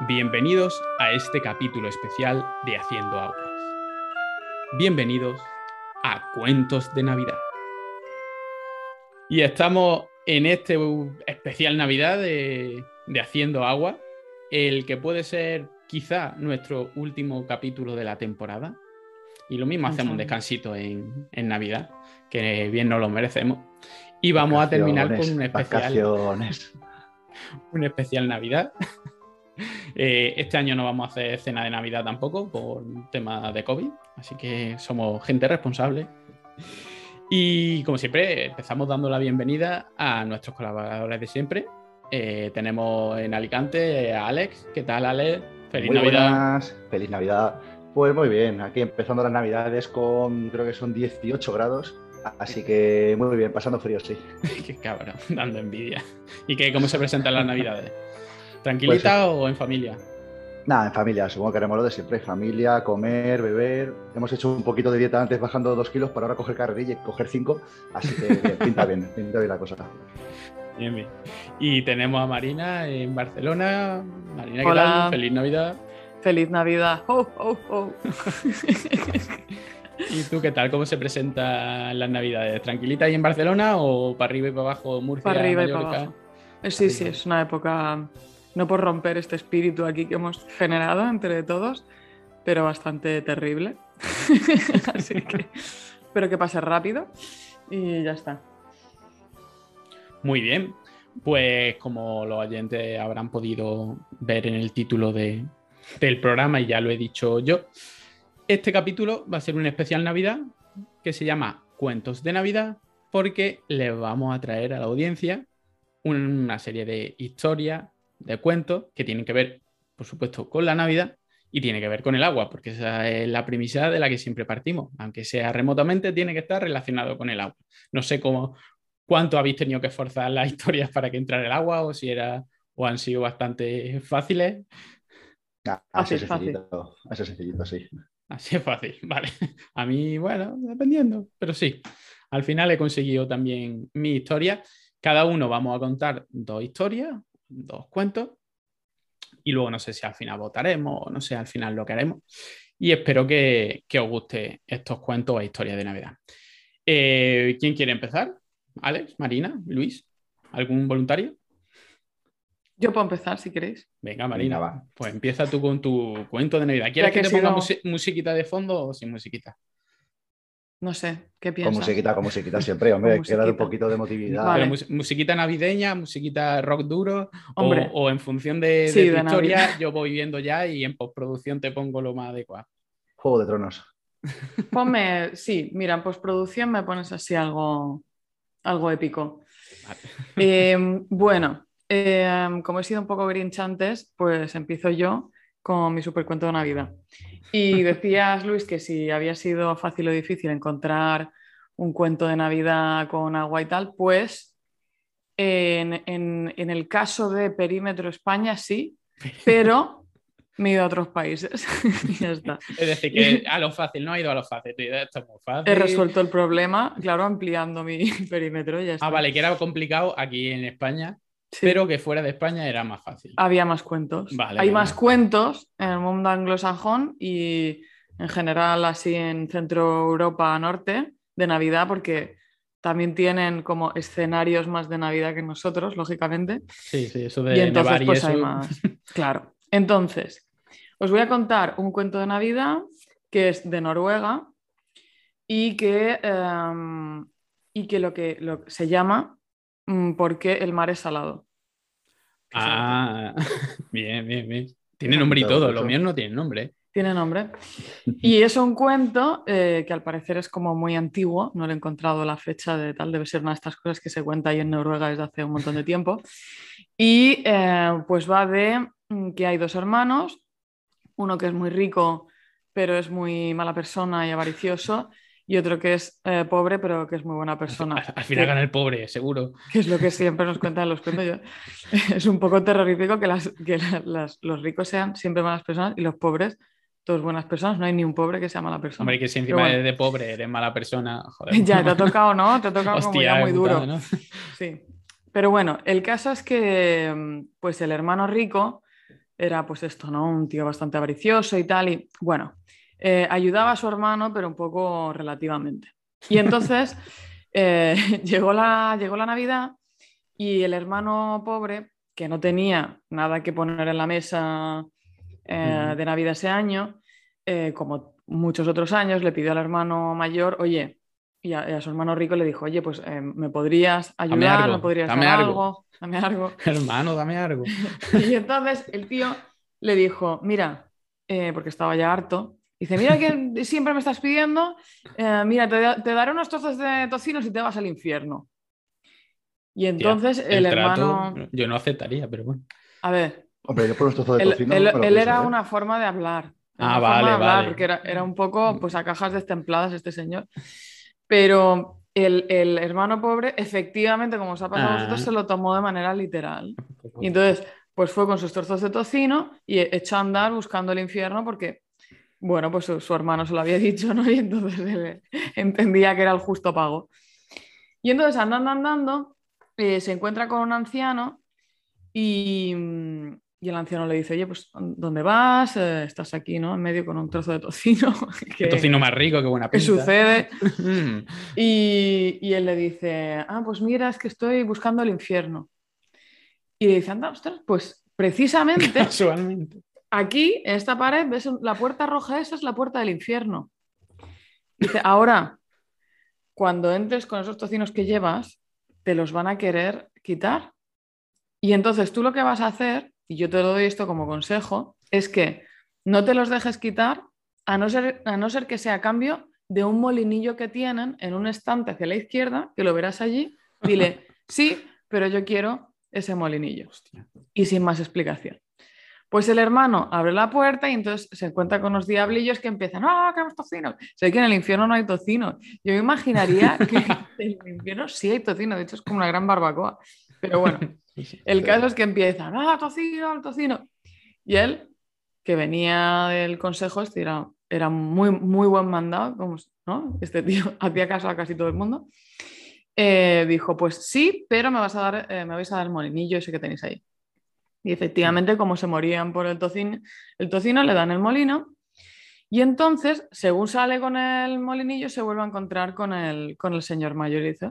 Bienvenidos a este capítulo especial de Haciendo Aguas. Bienvenidos a Cuentos de Navidad. Y estamos en este especial Navidad de, Haciendo Agua, el que puede ser quizá nuestro último capítulo de la temporada. Y lo mismo hacemos un descansito en, Navidad, que bien nos lo merecemos. Y vamos a terminar con un especial. Un especial Navidad eh, este año no vamos a hacer cena de Navidad tampoco por tema de COVID, así que somos gente responsable. Y como siempre, empezamos dando la bienvenida a nuestros colaboradores de siempre. Eh, tenemos en Alicante a Alex. ¿Qué tal, Alex? Feliz Navidad. Feliz Navidad. Pues muy bien, aquí empezando las Navidades con creo que son 18 grados. Así que muy bien, pasando frío, sí. Qué cabrón, dando envidia. ¿Y qué, cómo se presentan las Navidades? ¿Tranquilita o en familia? Nada, en familia, supongo que haremos lo de siempre. Familia, comer, beber. Hemos hecho un poquito de dieta antes bajando dos kilos para ahora coger carrerilla y coger cinco. Así que pinta bien, pinta bien la cosa. Bien, bien. Y tenemos a Marina en Barcelona. Marina, ¿qué tal? Feliz Navidad. Feliz Navidad. Oh, oh, oh. ¿Y tú qué tal? ¿Cómo se presentan las Navidades? ¿Tranquilita ahí en Barcelona o para arriba y para abajo Murcia? Para arriba y para abajo. Sí, sí, es una época no por romper este espíritu aquí que hemos generado entre todos, pero bastante terrible. Así que espero que pase rápido y ya está. Muy bien, pues como los oyentes habrán podido ver en el título de, del programa y ya lo he dicho yo, este capítulo va a ser un especial Navidad que se llama Cuentos de Navidad porque le vamos a traer a la audiencia una serie de historias, de cuentos que tienen que ver, por supuesto, con la Navidad y tiene que ver con el agua, porque esa es la premisa de la que siempre partimos. Aunque sea remotamente, tiene que estar relacionado con el agua. No sé cómo, cuánto habéis tenido que esforzar las historias para que entrara el agua o si era o han sido bastante fáciles. Ah, así, es sencillito, así es sencillito, sí. Así es fácil, vale. A mí, bueno, dependiendo, pero sí. Al final he conseguido también mi historia. Cada uno vamos a contar dos historias, dos cuentos. Y luego no sé si al final votaremos o no sé al final lo que haremos. Y espero que, os guste estos cuentos o historias de Navidad. Eh, ¿Quién quiere empezar? Alex, Marina, Luis, ¿algún voluntario? Yo puedo empezar si queréis. Venga, Marina, va. Pues empieza tú con tu cuento de Navidad. ¿Quieres que, te ponga musiquita de fondo o sin musiquita? No sé, ¿qué piensas? Con musiquita, con musiquita siempre, hombre, hay que dar un poquito de emotividad. musiquita navideña, musiquita rock duro, hombre. O, en función de, tu historia, yo voy viendo ya y en postproducción te pongo lo más adecuado. Juego de Tronos. Ponme, sí, mira, en postproducción me pones así algo, algo épico. Em, bueno, em, como he sido un poco grinch antes, pues empiezo yo con mi supercuento de Navidad. Y decías, Luis, que si había sido fácil o difícil encontrar un cuento de Navidad con agua y tal, pues en, el caso de Perímetro España sí, pero me he ido a otros países ya está. Es decir, que a lo fácil, no ha ido a lo fácil. Esto es muy fácil. He resuelto el problema, claro, ampliando mi perímetro ya ah, está. Ah, vale, que era complicado aquí en España pero que fuera de España era más fácil. Había más cuentos. Hay más cuentos en el mundo anglosajón y en general así en Centro Europa Norte de Navidad, porque también tienen como escenarios más de Navidad que nosotros, lógicamente. Sí, sí, eso de y entonces pues hay más. Claro. Entonces, os voy a contar un cuento de Navidad que es de Noruega y que, em, y que lo que lo, se llama mm, ¿Por qué el mar es salado? Ah, bien, bien, bien. Tiene nombre y todo, lo mío no tiene nombre. Tiene nombre. Y es un cuento eh, que al parecer es como muy antiguo, no le he encontrado la fecha de tal, debe ser una de estas cosas que se cuenta ahí en Noruega desde hace un montón de tiempo. Y eh, pues va de mm, que hay dos hermanos, uno que es muy rico pero es muy mala persona y avaricioso, y otro que es eh, pobre, pero que es muy buena persona. Al, final gana el pobre, seguro. Que es lo que siempre nos cuentan los cuentos. Yo. Es un poco terrorífico que, las, que los ricos sean siempre malas personas y los pobres todos buenas personas. No hay ni un pobre que sea mala persona. Hombre, que si encima de pobre eres mala persona, joder. Ya, te ha tocado, ¿no? Te ha tocado como ya muy duro. Sí. Pero bueno, el caso es que pues el hermano rico era pues esto, ¿no? Un tío bastante avaricioso y tal. Y bueno, eh, ayudaba a su hermano, pero un poco relativamente. Y entonces eh, llegó, la, llegó la Navidad y el hermano pobre, que no tenía nada que poner en la mesa eh, de Navidad ese año, como muchos otros años, le pidió al hermano mayor, oye, y a, su hermano rico le dijo, oye, pues ¿me podrías ayudar? ¿Me podrías dame dar algo? Dame algo. Hermano, dame algo. y entonces el tío le dijo, mira, porque estaba ya harto, Dice, mira que siempre me estás pidiendo, eh, mira, te, daré unos trozos de tocino si te vas al infierno. Y entonces el, hermano... Yo no aceptaría, pero bueno. A ver. Hombre, yo por unos trozos de tocino... Él, era una forma de hablar. Ah, vale, vale. Porque era, un poco, pues a cajas destempladas este señor. Pero el, hermano pobre, efectivamente, como os ha pasado a vosotros, ah. se lo tomó de manera literal. Y entonces, pues fue con sus trozos de tocino y echó a andar buscando el infierno porque bueno, pues su, hermano se lo había dicho, ¿no? Y entonces él entendía que era el justo pago. Y entonces andando, andando, eh, se encuentra con un anciano y, el anciano le dice, oye, pues ¿dónde vas? Eh, estás aquí, ¿no? En medio con un trozo de tocino. Qué tocino más rico, qué buena pinta. ¿Qué sucede? Mm. y, y, él le dice, ah, pues mira, es que estoy buscando el infierno. Y le dice, anda, ostras, pues precisamente... Casualmente. Aquí, en esta pared, ves la puerta roja, esa es la puerta del infierno. Dice, ahora, cuando entres con esos tocinos que llevas, te los van a querer quitar. Y entonces tú lo que vas a hacer, y yo te lo doy esto como consejo, es que no te los dejes quitar a no ser, a no ser que sea a cambio de un molinillo que tienen en un estante hacia la izquierda, que lo verás allí. Dile, sí, pero yo quiero ese molinillo. Y sin más explicación. Pues el hermano abre la puerta y entonces se encuentra con unos diablillos que empiezan, ¡ah, queremos tocino! Sé que en el infierno no hay tocino. Yo me imaginaría que en el infierno sí hay tocino, de hecho es como una gran barbacoa. Pero bueno, el caso es que empiezan, ¡ah, tocino, tocino! Y él, que venía del consejo, este era, era muy, muy buen mandado, como, ¿no? Este tío hacía caso a casi todo el mundo. Eh, dijo, pues sí, pero me, vas a dar, eh, me vais a dar el molinillo ese que tenéis ahí. Y efectivamente, como se morían por el tocino, el tocino le dan el molino. Y entonces, según sale con el molinillo, se vuelve a encontrar con el, con el señor mayor y dice,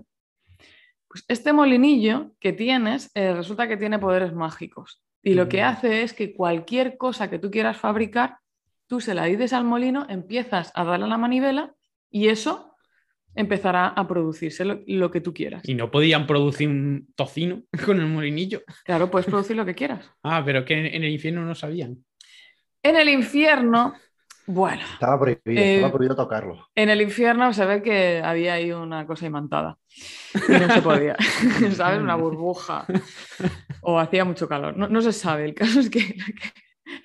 pues este molinillo que tienes eh, resulta que tiene poderes mágicos. Y lo que hace es que cualquier cosa que tú quieras fabricar, tú se la dices al molino, empiezas a darle a la manivela y eso empezará a producirse lo, que tú quieras. ¿Y no podían producir un tocino con el molinillo? Claro, puedes producir lo que quieras. ah, pero que en el infierno no sabían. En el infierno, bueno. Estaba prohibido, estaba eh, prohibido tocarlo. En el infierno se ve que había ahí una cosa imantada. Y no se podía. ¿Sabes? Una burbuja. O hacía mucho calor. No, se sabe. El caso es que.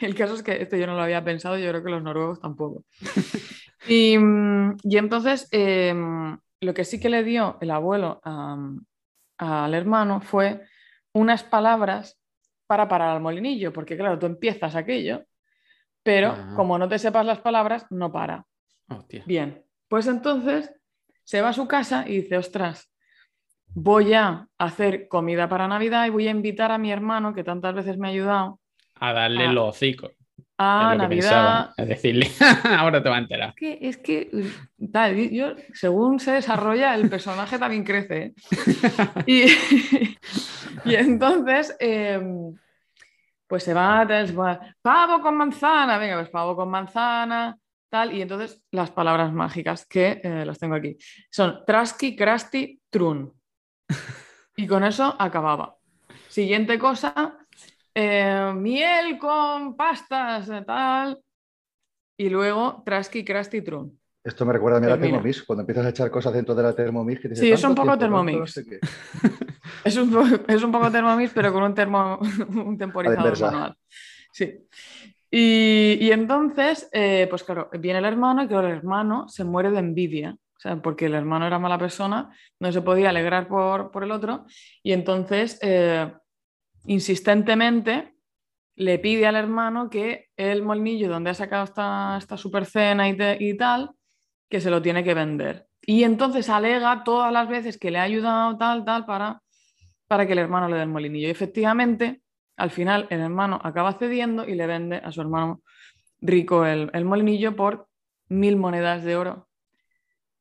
El caso es que esto yo no lo había pensado, yo creo que los noruegos tampoco. Y, entonces, em, lo que sí que le dio el abuelo al hermano fue unas palabras para parar al molinillo, porque claro, tú empiezas aquello, pero como no te sepas las palabras, no para. Bien, pues entonces se va a su casa y dice, ostras, voy a hacer comida para Navidad y voy a invitar a mi hermano, que tantas veces me ha ayudado. A darle los hocicos. Ah, Navidad. Es decirle, ahora te va a enterar. Es que, yo, según se desarrolla, el personaje también crece. ¿eh? Y, entonces, em, pues se va, pavo con manzana, venga, pues pavo con manzana, tal. Y entonces las palabras mágicas que eh, las tengo aquí son traski, crasti, trun. Y con eso acababa. Siguiente cosa, eh, miel con pastas, eh, tal. Y luego Trasky, Krusty, Trun. Esto me recuerda a mí a la Thermomix, cuando empiezas a echar cosas dentro de la Thermomix. Que sí, es un poco Thermomix. es, un, es, un, poco Thermomix, pero con un, termo, un temporizador manual. Sí. Y, y entonces, eh, pues claro, viene el hermano y claro, el hermano se muere de envidia. O sea, porque el hermano era mala persona, no se podía alegrar por, por el otro. Y entonces insistentemente le pide al hermano que el molinillo donde ha sacado esta, esta super cena y, tal, que se lo tiene que vender. Y entonces alega todas las veces que le ha ayudado tal, tal, para, para que el hermano le dé el molinillo. Y efectivamente, al final el hermano acaba cediendo y le vende a su hermano rico el, el molinillo por mil monedas de oro,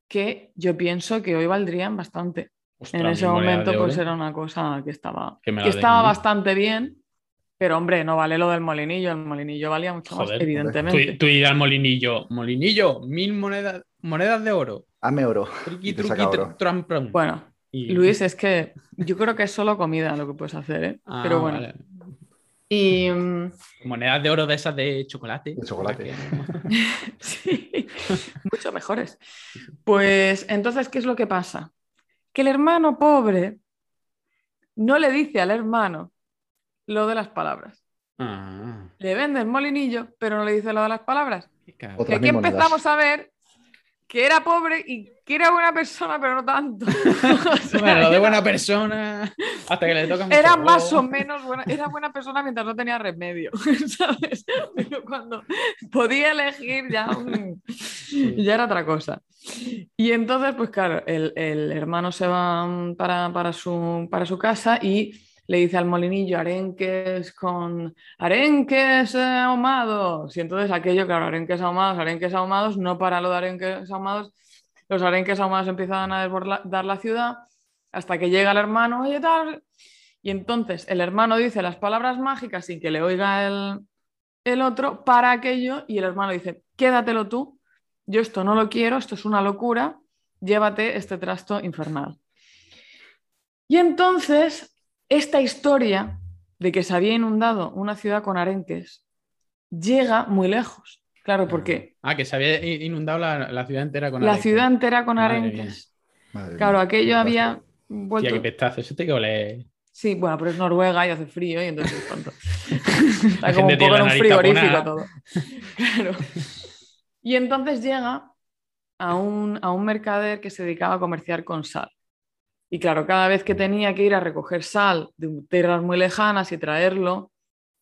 que yo pienso que hoy valdrían bastante. Ostras, En ese momento pues era una cosa que estaba, Que estaba bastante bien, pero hombre, no vale lo del molinillo, el molinillo valía mucho Joder, más, evidentemente. Tú, tú ir al molinillo, molinillo, mil monedas, monedas de oro. Hazme oro. Triqui, truqui, oro. tr- tram, pram. Bueno, Y- Luis, es que yo creo que es solo comida lo que puedes hacer, ¿eh? Ah, pero bueno. vale. Y Monedas de oro de esas de chocolate. De chocolate. sí, mucho mejores. Pues entonces, ¿qué es lo que pasa? Que el hermano pobre no le dice al hermano lo de las palabras. Ah, Le vende el molinillo, pero no le dice lo de las palabras. Otras aquí empezamos a ver que era pobre y que era buena persona, pero no tanto. O sea, Bueno, lo de buena persona hasta que le toca Era más o menos buena, era buena persona mientras no tenía remedio, ¿sabes? Pero cuando podía elegir ya, ya era otra cosa. Y entonces, pues claro, el, el hermano se va para, para su, para su casa y le dice al molinillo arenques con arenques ahumados. Y entonces aquello, claro, arenques ahumados, arenques ahumados, no para lo de arenques ahumados, los arenques ahumados empiezan a desbordar la ciudad hasta que llega el hermano. Y entonces el hermano dice las palabras mágicas sin que le oiga el, el otro para aquello y el hermano dice, quédatelo tú, yo esto no lo quiero, esto es una locura, llévate este trasto infernal. Y entonces esta historia de que se había inundado una ciudad con arenques llega muy lejos. Claro, porque Ah, que se había inundado la, la ciudad entera con la arenque. ciudad entera con Madre arenques. Madre Claro, mía. aquello había Tía, vuelto... qué pestazo. Eso te que oler. Sí, bueno, pero es Noruega y hace frío y entonces es tonto. Está La como un poco la en un frigorífico todo. Claro. Y entonces llega a un, a un mercader que se dedicaba a comerciar con sal. Y claro, cada vez que tenía que ir a recoger sal de tierras muy lejanas y traerlo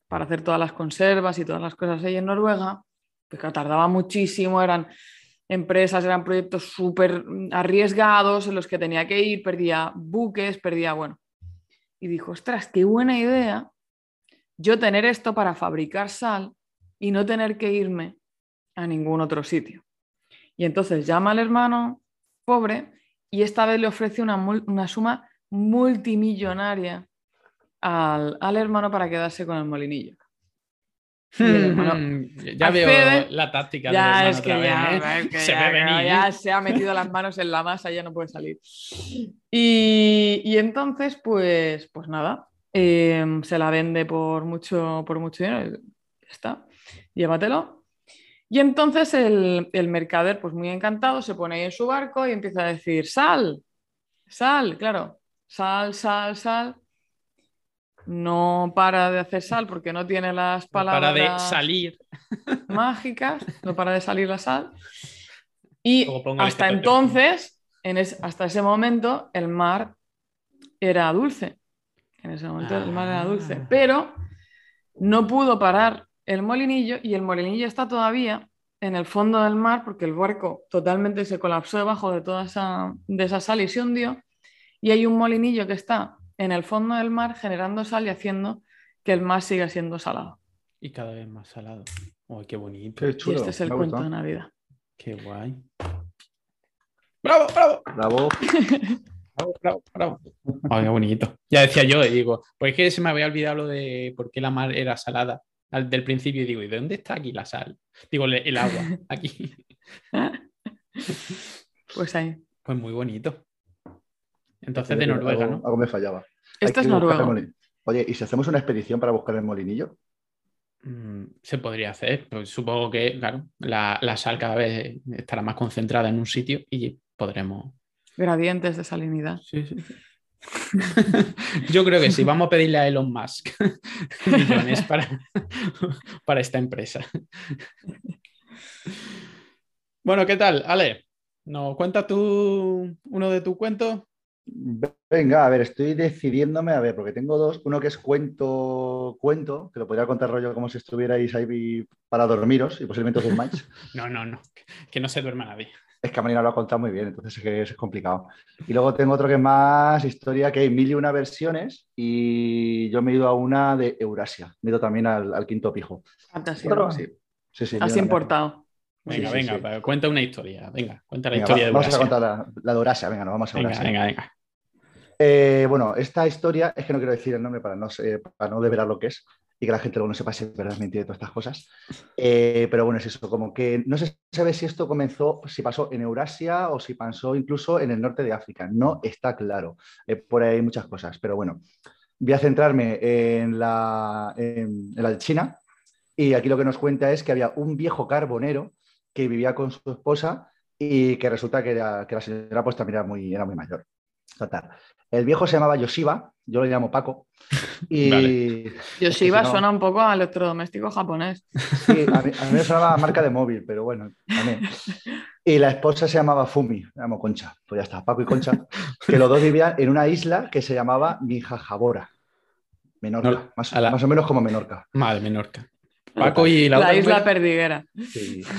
para hacer todas las conservas y todas las cosas ahí en Noruega, pues claro, tardaba muchísimo, eran empresas, eran proyectos súper arriesgados en los que tenía que ir, perdía buques, perdía, bueno. Y dijo, ostras, qué buena idea yo tener esto para fabricar sal y no tener que irme a ningún otro sitio. Y entonces llama al hermano pobre y esta vez le ofrece una, suma multimillonaria al, al hermano para quedarse con el molinillo. Y el hermano ya veo la táctica Ya es que otra ya, vez, ¿eh? es que Se ya- ve venir. ya ¿eh? se ha metido las manos en la masa, ya no puede salir. Y, y entonces, pues, pues nada, eh, se la vende por mucho, por mucho dinero. Ya está, llévatelo. Y entonces el, el mercader, pues muy encantado, se pone ahí en su barco y empieza a decir, sal, sal, claro, sal, sal, sal. No para de hacer sal porque no tiene las No palabras Para de salir. mágicas, no para de salir la sal. Y hasta este entonces, en es- hasta ese momento, el mar era dulce. En ese momento el mar era dulce. Ah. Pero no pudo parar el molinillo y el molinillo está todavía en el fondo del mar porque el barco totalmente se colapsó debajo de toda esa, de esa sal y se hundió. Y hay un molinillo que está en el fondo del mar generando sal y haciendo que el mar siga siendo salado. Y cada vez más salado. Uy, qué bonito. Qué Y este es el cuento de. Navidad. Qué guay. ¡Bravo, bravo! Bravo. Bravo, bravo, bravo. Ay, qué bonito. Ya decía yo, digo, pues es que se me había olvidado lo de por qué la mar era salada al del principio y digo, ¿y de dónde está aquí la sal? Digo, el agua, aquí. Pues ahí. Pues muy bonito. Entonces de Noruega, algo, ¿no? algo me fallaba. Esto Hay es molin- Oye, ¿y si hacemos una expedición para buscar el molinillo? Mm, Se podría hacer, pues supongo que, claro, la, la sal cada vez estará más concentrada en un sitio y podremos. Gradientes de salinidad. Sí, sí. Yo creo que sí, vamos a pedirle a Elon Musk millones para, para esta empresa. Bueno, ¿qué tal, Ale? ¿Nos cuentas tú uno de tus cuentos? Venga, a ver, estoy decidiéndome, a ver, porque tengo dos. Uno que es cuento, cuento, que lo podría contar rollo como si estuvierais ahí para dormiros y posiblemente os durmáis. No, no, no, que no se duerma nadie. Es que a Marina lo ha contado muy bien, entonces es que es complicado. Y luego tengo otro que es más historia, que hay mil y una versiones y yo me he ido a una de Eurasia. Me he ido también al, quinto pijo. Fantástico, sí. Sí, sí, Has importado. Venga, venga, cuenta una historia. Venga, cuenta la historia de Eurasia. Vamos a contar la, la, de Eurasia, venga, nos vamos a Eurasia. Venga, venga, eh, bueno, esta historia, es que no quiero decir el nombre para no, para no develar lo que es, y que la gente luego no sepa si es verdad, mentira todas estas cosas. Eh, pero bueno, es eso, como que no se sabe si esto comenzó, si pasó en Eurasia o si pasó incluso en el norte de África. No está claro. Eh, por ahí hay muchas cosas, pero bueno, voy a centrarme en la, en, la de China. Y aquí lo que nos cuenta es que había un viejo carbonero que vivía con su esposa y que resulta que, que la señora pues también era muy, era muy mayor. Total. El viejo se llamaba Yoshiba, yo lo llamo Paco. Y Yoshiba suena un poco a electrodoméstico japonés. Sí, a mí, me sonaba marca de móvil, pero bueno, también. Y la esposa se llamaba Fumi, me llamo Concha, pues ya está, Paco y Concha, que los dos vivían en una isla que se llamaba Mijajabora, Menorca, más, más, o menos como Menorca. Mal, Menorca. Paco y la, la isla perdiguera. Sí.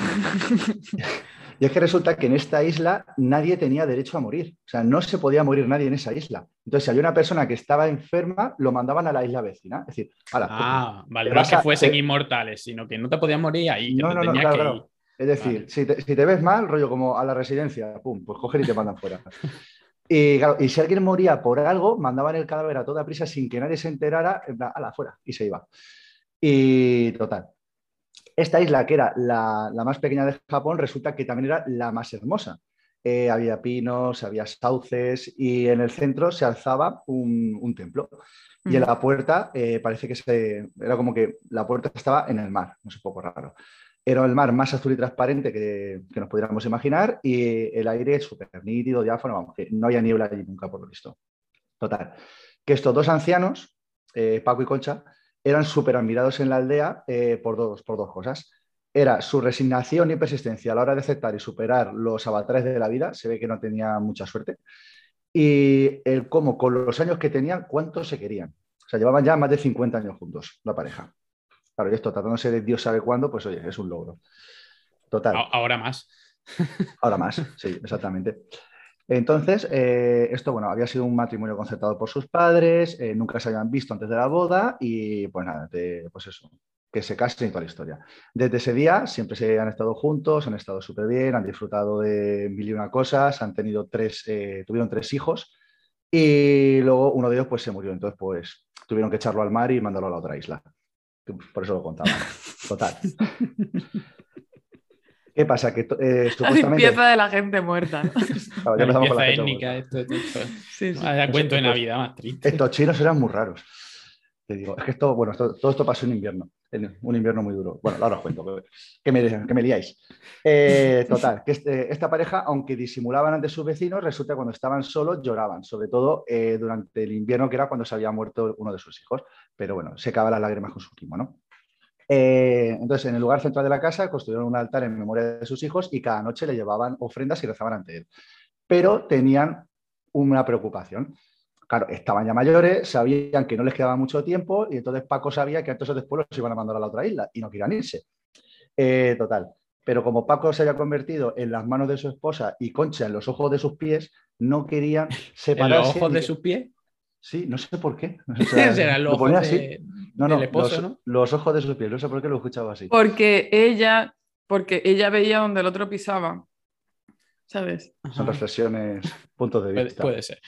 Y es que resulta que en esta isla nadie tenía derecho a morir. O sea, no se podía morir nadie en esa isla. Entonces, si había una persona que estaba enferma, lo mandaban a la isla vecina. Es decir, a la, Ah, vale, no es que fuesen inmortales, sino que no te podías morir ahí. No, no, no, claro, Es decir, si, te, ves mal, rollo como a la residencia, pum, pues cogen y te mandan fuera. Y, y si alguien moría por algo, mandaban el cadáver a toda prisa sin que nadie se enterara, a la fuera, y se iba. Y total, esta isla, que era la, más pequeña de Japón, resulta que también era la más hermosa. Eh, había pinos, había sauces y en el centro se alzaba un, templo. Y en la puerta eh, parece que se, era como que la puerta estaba en el mar, no sé, un poco raro. Era el mar más azul y transparente que, nos pudiéramos imaginar y el aire súper nítido, diáfano, vamos, que no había niebla allí nunca por lo visto. Total, que estos dos ancianos, eh, Paco y Concha, eran súper admirados en la aldea eh, por, dos, por dos cosas. Era su resignación y persistencia a la hora de aceptar y superar los avatares de la vida, se ve que no tenía mucha suerte, y el cómo con los años que tenían, cuántos se querían. O sea, llevaban ya más de 50 años juntos, la pareja. Claro, y esto tratándose de Dios sabe cuándo, pues oye, es un logro. Total. Ahora más. Ahora más, sí, exactamente. Entonces, eh, esto, bueno, había sido un matrimonio concertado por sus padres, eh, nunca se habían visto antes de la boda y, pues nada, pues eso, que se casen y toda la historia. Desde ese día siempre se han estado juntos, han estado súper bien, han disfrutado de mil y una cosas, han tenido tres, eh, tuvieron tres hijos y luego uno de ellos pues se murió, entonces pues tuvieron que echarlo al mar y mandarlo a la otra isla. Por eso lo contaba. Total. ¿Qué pasa? Que eh, supuestamente... La limpieza de la gente muerta. ¿no? la limpieza étnica, esto, Sí, sí. Vaya cuento de Navidad más triste. Estos chinos eran muy raros. Te digo, es que esto, bueno, todo esto pasó en invierno, en un invierno muy duro. Bueno, ahora os cuento, que me, que me liáis. Eh, total, que este, esta pareja, aunque disimulaban ante sus vecinos, resulta que cuando estaban solos lloraban, sobre todo eh, durante el invierno, que era cuando se había muerto uno de sus hijos. Pero bueno, se secaba las lágrimas con su ¿no? Eh, entonces, en el lugar central de la casa construyeron un altar en memoria de sus hijos y cada noche le llevaban ofrendas y rezaban ante él. Pero tenían una preocupación. Claro, estaban ya mayores, sabían que no les quedaba mucho tiempo y entonces Paco sabía que entonces después los iban a mandar a la otra isla y no querían irse. Eh, total. Pero como Paco se había convertido en las manos de su esposa y Concha en los ojos de sus pies, no querían separarse. ¿En los ojos de sus pies? Sí, no sé por qué. los ojos así. No, no, los, ojos de su piel, no sé por qué lo escuchaba así. Porque ella, porque ella veía donde el otro pisaba. ¿Sabes? Son reflexiones, puntos de vista. Puede, ser.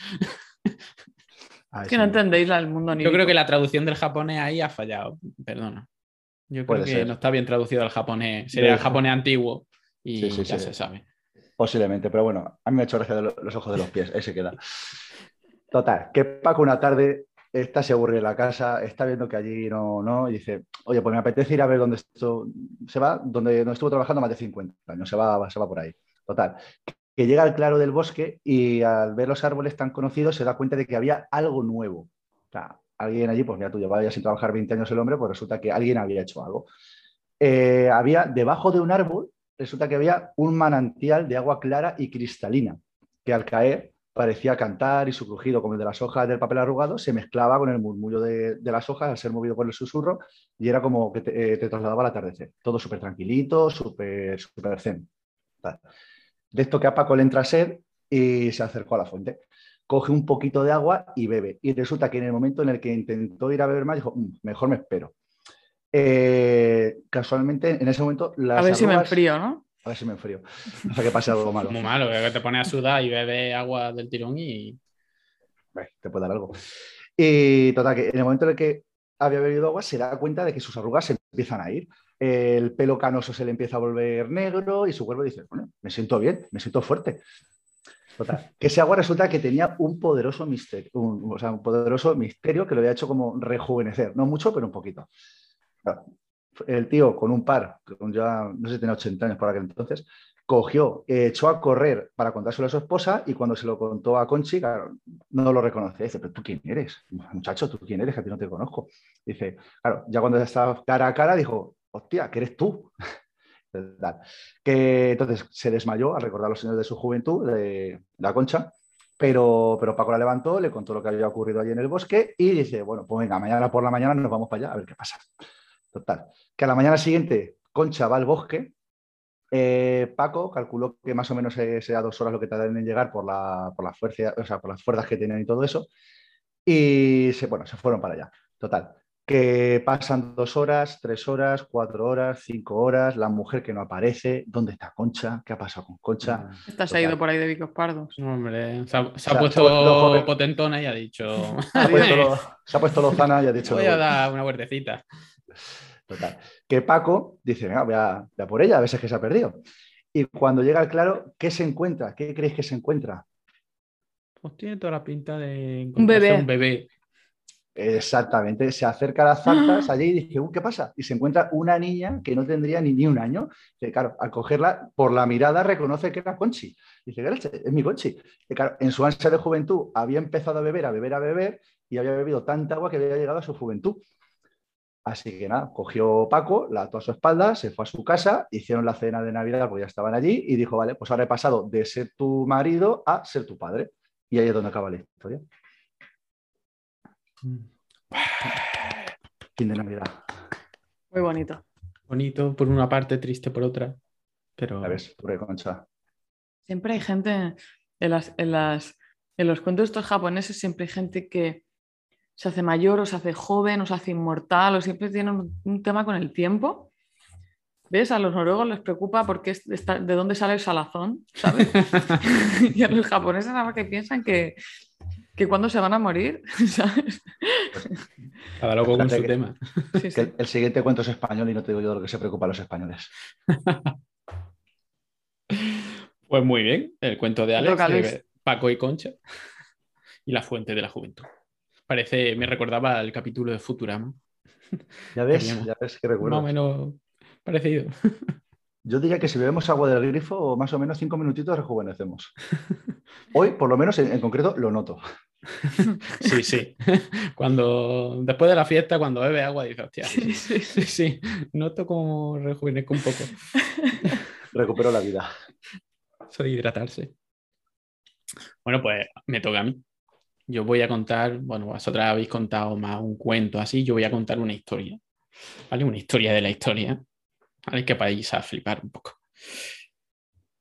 es que no entendéis el mundo Yo creo que la traducción del japonés ahí ha fallado. Perdona. Yo creo que no está bien traducido al japonés. Sería el japonés antiguo y ya se sabe. Posiblemente, pero bueno, a mí me ha hecho gracia los ojos de los pies, ahí se queda. Total, que Paco una tarde está se aburre en la casa, está viendo que allí no, no, y dice, oye, pues me apetece ir a ver dónde esto se va, donde, estuvo trabajando más de 50 años, se va, se va por ahí. Total, que llega al claro del bosque y al ver los árboles tan conocidos se da cuenta de que había algo nuevo. O sea, alguien allí, pues mira, tú llevabas sin trabajar 20 años el hombre, pues resulta que alguien había hecho algo. Eh, había debajo de un árbol, resulta que había un manantial de agua clara y cristalina, que al caer parecía cantar y su crujido, como el de las hojas del papel arrugado, se mezclaba con el murmullo de, las hojas al ser movido por el susurro y era como que te, eh, trasladaba al atardecer. Todo súper tranquilito, súper super zen. De esto que a Paco le entra sed y se acercó a la fuente. Coge un poquito de agua y bebe. Y resulta que en el momento en el que intentó ir a beber más, dijo, "Mm, mejor me espero. Eh, casualmente, en ese momento... Las A ver si me enfrío, ¿no? A ver si me enfrío. No sé que pase algo malo. Muy malo, que te pones a sudar y bebes agua del tirón y. Te puede dar algo. Y total, que en el momento en el que había bebido agua, se da cuenta de que sus arrugas se empiezan a ir. El pelo canoso se le empieza a volver negro y su cuerpo dice, bueno, me siento bien, me siento fuerte. Total, que ese agua resulta que tenía un poderoso misterio, un, o sea, un poderoso misterio que lo había hecho como rejuvenecer, no mucho, pero un poquito. Claro, El tío con un par, con ya no sé tenía 80 años por aquel entonces, cogió, eh, echó a correr para contárselo a su esposa y cuando se lo contó a Conchi, claro, no lo reconoce. Dice, pero tú quién eres, muchacho, tú quién eres, que a ti no te conozco. Dice, claro, ya cuando estaba cara a cara dijo, hostia, que eres tú. Que entonces se desmayó al recordar los años de su juventud, de la concha, pero, pero Paco la levantó, le contó lo que había ocurrido allí en el bosque y dice, bueno, pues venga, mañana por la mañana nos vamos para allá a ver qué pasa. Total. Que a la mañana siguiente Concha va al bosque. eh, Paco calculó que más o menos eh, sea dos horas lo que tardan en llegar por, la, por, la fuerza, o sea, por las fuerzas que tenían y todo eso. Y se, bueno, se fueron para allá. Total. Que pasan dos horas, tres horas, cuatro horas, cinco horas, la mujer que no aparece, ¿dónde está Concha? ¿Qué ha pasado con Concha? Esta se ha ido por ahí de bicos pardos. Hombre, se ha, se ha O sea, se ha puesto potentona y ha dicho. Se ha puesto, lo- se ha puesto Lozana y ha dicho... Voy a dar una vueltecita. Total. Que Paco dice, venga, voy a, voy a por ella, a ver si es que se ha perdido. Y cuando llega al claro, ¿qué se encuentra? ¿Qué creéis que se encuentra? Pues tiene toda la pinta de Un bebé. un bebé. Exactamente, se acerca a las zartas allí y dice, "Uh, ¿qué pasa? Y se encuentra una niña que no tendría ni, ni un año. Que, claro, al cogerla, por la mirada reconoce que era Conchi. Dice, "¿Qué leche? es mi Conchi. Que, claro, en su ansia de juventud había empezado a beber, a beber, a beber y había bebido tanta agua que había llegado a su juventud. Así que nada, cogió Paco, la ató a su espalda, se fue a su casa, hicieron la cena de Navidad porque ya estaban allí y dijo, vale, pues ahora he pasado de ser tu marido a ser tu padre. Y ahí es donde acaba la historia. Fin de Navidad. Muy bonito. Bonito por una parte, triste por otra. Pero Ya ves, pobre Concha. Siempre hay gente en, las, en, las, en los cuentos estos japoneses, siempre hay gente que se hace mayor o se hace joven o se hace inmortal o siempre tienen un, un tema con el tiempo. ¿Ves? A los noruegos les preocupa porque es- está- de dónde sale el salazón, ¿sabes? y a los japoneses nada más que piensan que, que cuando se van a morir, ¿sabes? cada loco con su que- tema. Sí, Que sí. el, el siguiente cuento es español y no te digo yo de lo que se preocupan los españoles. Pues muy bien, el cuento de Alex, de. Paco y Concha y la fuente de la juventud. Parece, me recordaba el capítulo de Futurama. Ya ves, Teníamos. ya ves que Más o recuerdo. menos parecido. Yo diría que si bebemos agua del grifo, más o menos cinco minutitos rejuvenecemos. Hoy, por lo menos en, en concreto, lo noto. Sí, sí. Cuando, después de la fiesta, cuando bebe agua, dice, hostia, Sí, sí, sí, sí, noto como rejuvenezco un poco. Recupero la vida. De hidratarse. Bueno, pues me toca a mí. Yo voy a contar, bueno, vosotras habéis contado más un cuento así, yo voy a contar una historia. ¿Vale? Una historia de la historia. ¿Vale? Que vais a flipar un poco.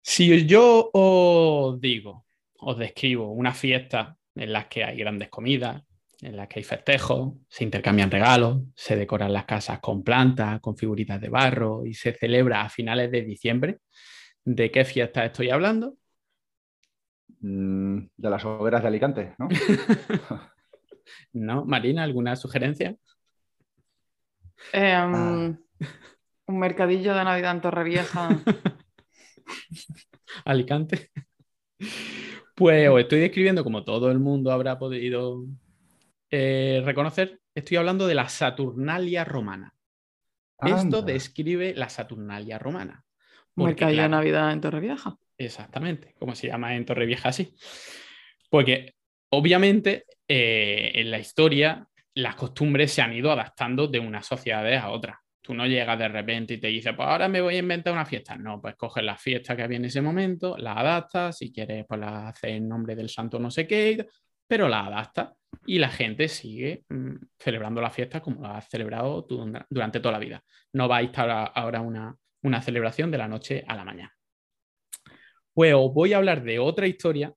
Si yo os digo, os describo una fiesta en las que hay grandes comidas, en las que hay festejos, se intercambian regalos, se decoran las casas con plantas, con figuritas de barro y se celebra a finales de diciembre, ¿de qué fiesta estoy hablando? Mm, de las hogueras de Alicante, ¿no? ¿No? Marina, ¿alguna sugerencia? Em, Ah. Un mercadillo de Navidad en Torrevieja. Alicante. Pues os estoy describiendo, como todo el mundo habrá podido eh, reconocer, estoy hablando de la Saturnalia romana. Esto describe la Saturnalia romana. Porque, mercadillo de Navidad en Torrevieja. Exactamente, como se llama en Torrevieja así. Porque obviamente eh, en la historia las costumbres se han ido adaptando de unas sociedades a otras. Tú no llegas de repente y te dices, pues ahora me voy a inventar una fiesta. No, pues coges la fiesta que había en ese momento, la adaptas, si quieres, pues la haces en nombre del santo no sé qué, pero la adaptas y la gente sigue mm, celebrando la fiesta como la has celebrado tú durante toda la vida. No va a estar ahora una, una celebración de la noche a la mañana. Pues os voy a hablar de otra historia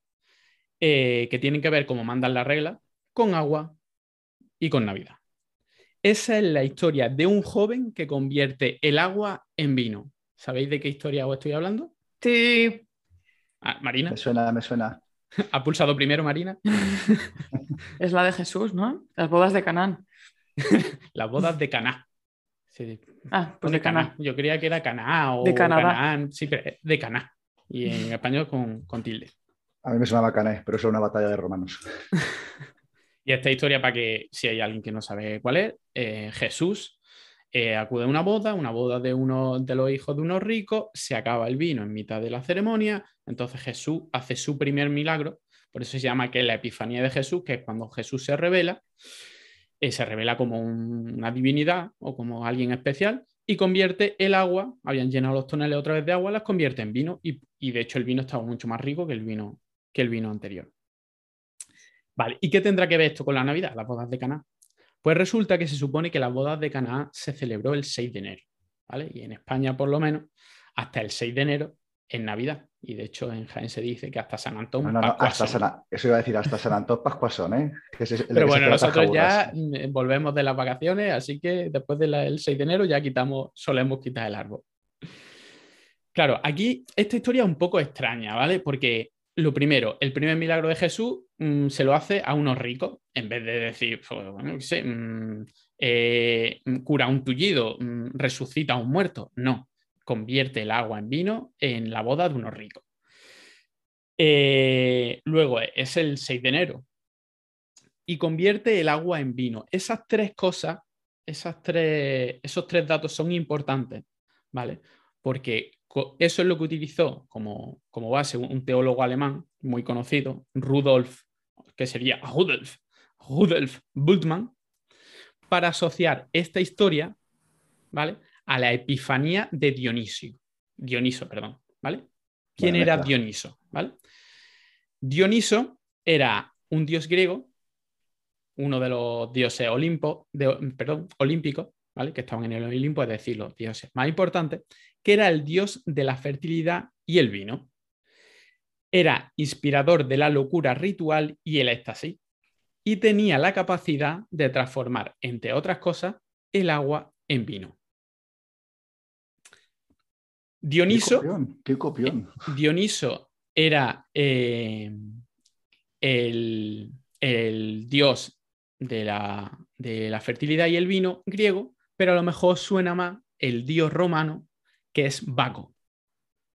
eh, que tiene que ver, como mandan las reglas, con agua y con Navidad. Esa es la historia de un joven que convierte el agua en vino. ¿Sabéis de qué historia os estoy hablando? Sí. Ah, Marina. Me suena, me suena. ¿Ha pulsado primero, Marina? es la de Jesús, ¿no? Las bodas de Canaán. Las bodas de Caná. Ah, pues de, Caná. Yo creía que era Caná o de Canadá. Canaán. Sí, pero de Caná. Y en español con, con tilde. A mí me sonaba Cané, pero eso es una batalla de romanos. Y esta historia, para que si hay alguien que no sabe cuál es, eh, Jesús eh, acude a una boda, una boda de uno de los hijos de unos ricos, se acaba el vino en mitad de la ceremonia, entonces Jesús hace su primer milagro, por eso se llama que es la Epifanía de Jesús, que es cuando Jesús se revela, eh, se revela como una divinidad o como alguien especial y convierte el agua, habían llenado los toneles otra vez de agua, las convierte en vino y, de hecho el vino estaba mucho más rico que el vino, que el vino anterior. Vale, ¿y qué tendrá que ver esto con la Navidad, las bodas de Caná? Pues resulta que se supone que las bodas de Caná se celebró el 6 de enero, ¿vale? Y en España, por lo menos, hasta el 6 de enero es Navidad. Y de hecho, en Jaén se dice que hasta San Antón. No, no, no, hasta San, eso iba a decir, hasta San Antón Pascuas son, ¿eh? Que Pero bueno, nosotros ya volvemos de las vacaciones, así que después del 6 de enero ya quitamos, solemos quitar el árbol. Claro, aquí esta historia es un poco extraña, ¿vale? Porque lo primero, el primer milagro de Jesús mmm, se lo hace a unos ricos, en vez de decir, pues, bueno, qué sé, mmm, eh, cura un tullido, mmm, resucita a un muerto. No, convierte el agua en vino en la boda de unos ricos. Eh, luego es el 6 de enero y convierte el agua en vino. Esas tres cosas, esas tres, esos tres datos son importantes, ¿vale? Porque eso es lo que utilizó como, como base un teólogo alemán muy conocido, Rudolf, que sería Rudolf, Rudolf Bultmann, para asociar esta historia, ¿vale? A la epifanía de Dionisio. Dioniso, perdón, ¿vale? ¿Quién era Dioniso? ¿Vale? Dioniso era un dios griego, uno de los dioses Olimpo, de, perdón, olímpicos, ¿vale? que estaban en el Olimpo, es decir, los dioses más importantes, que era el dios de la fertilidad y el vino. Era inspirador de la locura ritual y el éxtasis, y tenía la capacidad de transformar, entre otras cosas, el agua en vino. Dioniso, qué copión, qué Dioniso era eh, el, el, dios de la, de la fertilidad y el vino griego, pero a lo mejor suena más el dios romano que es Baco.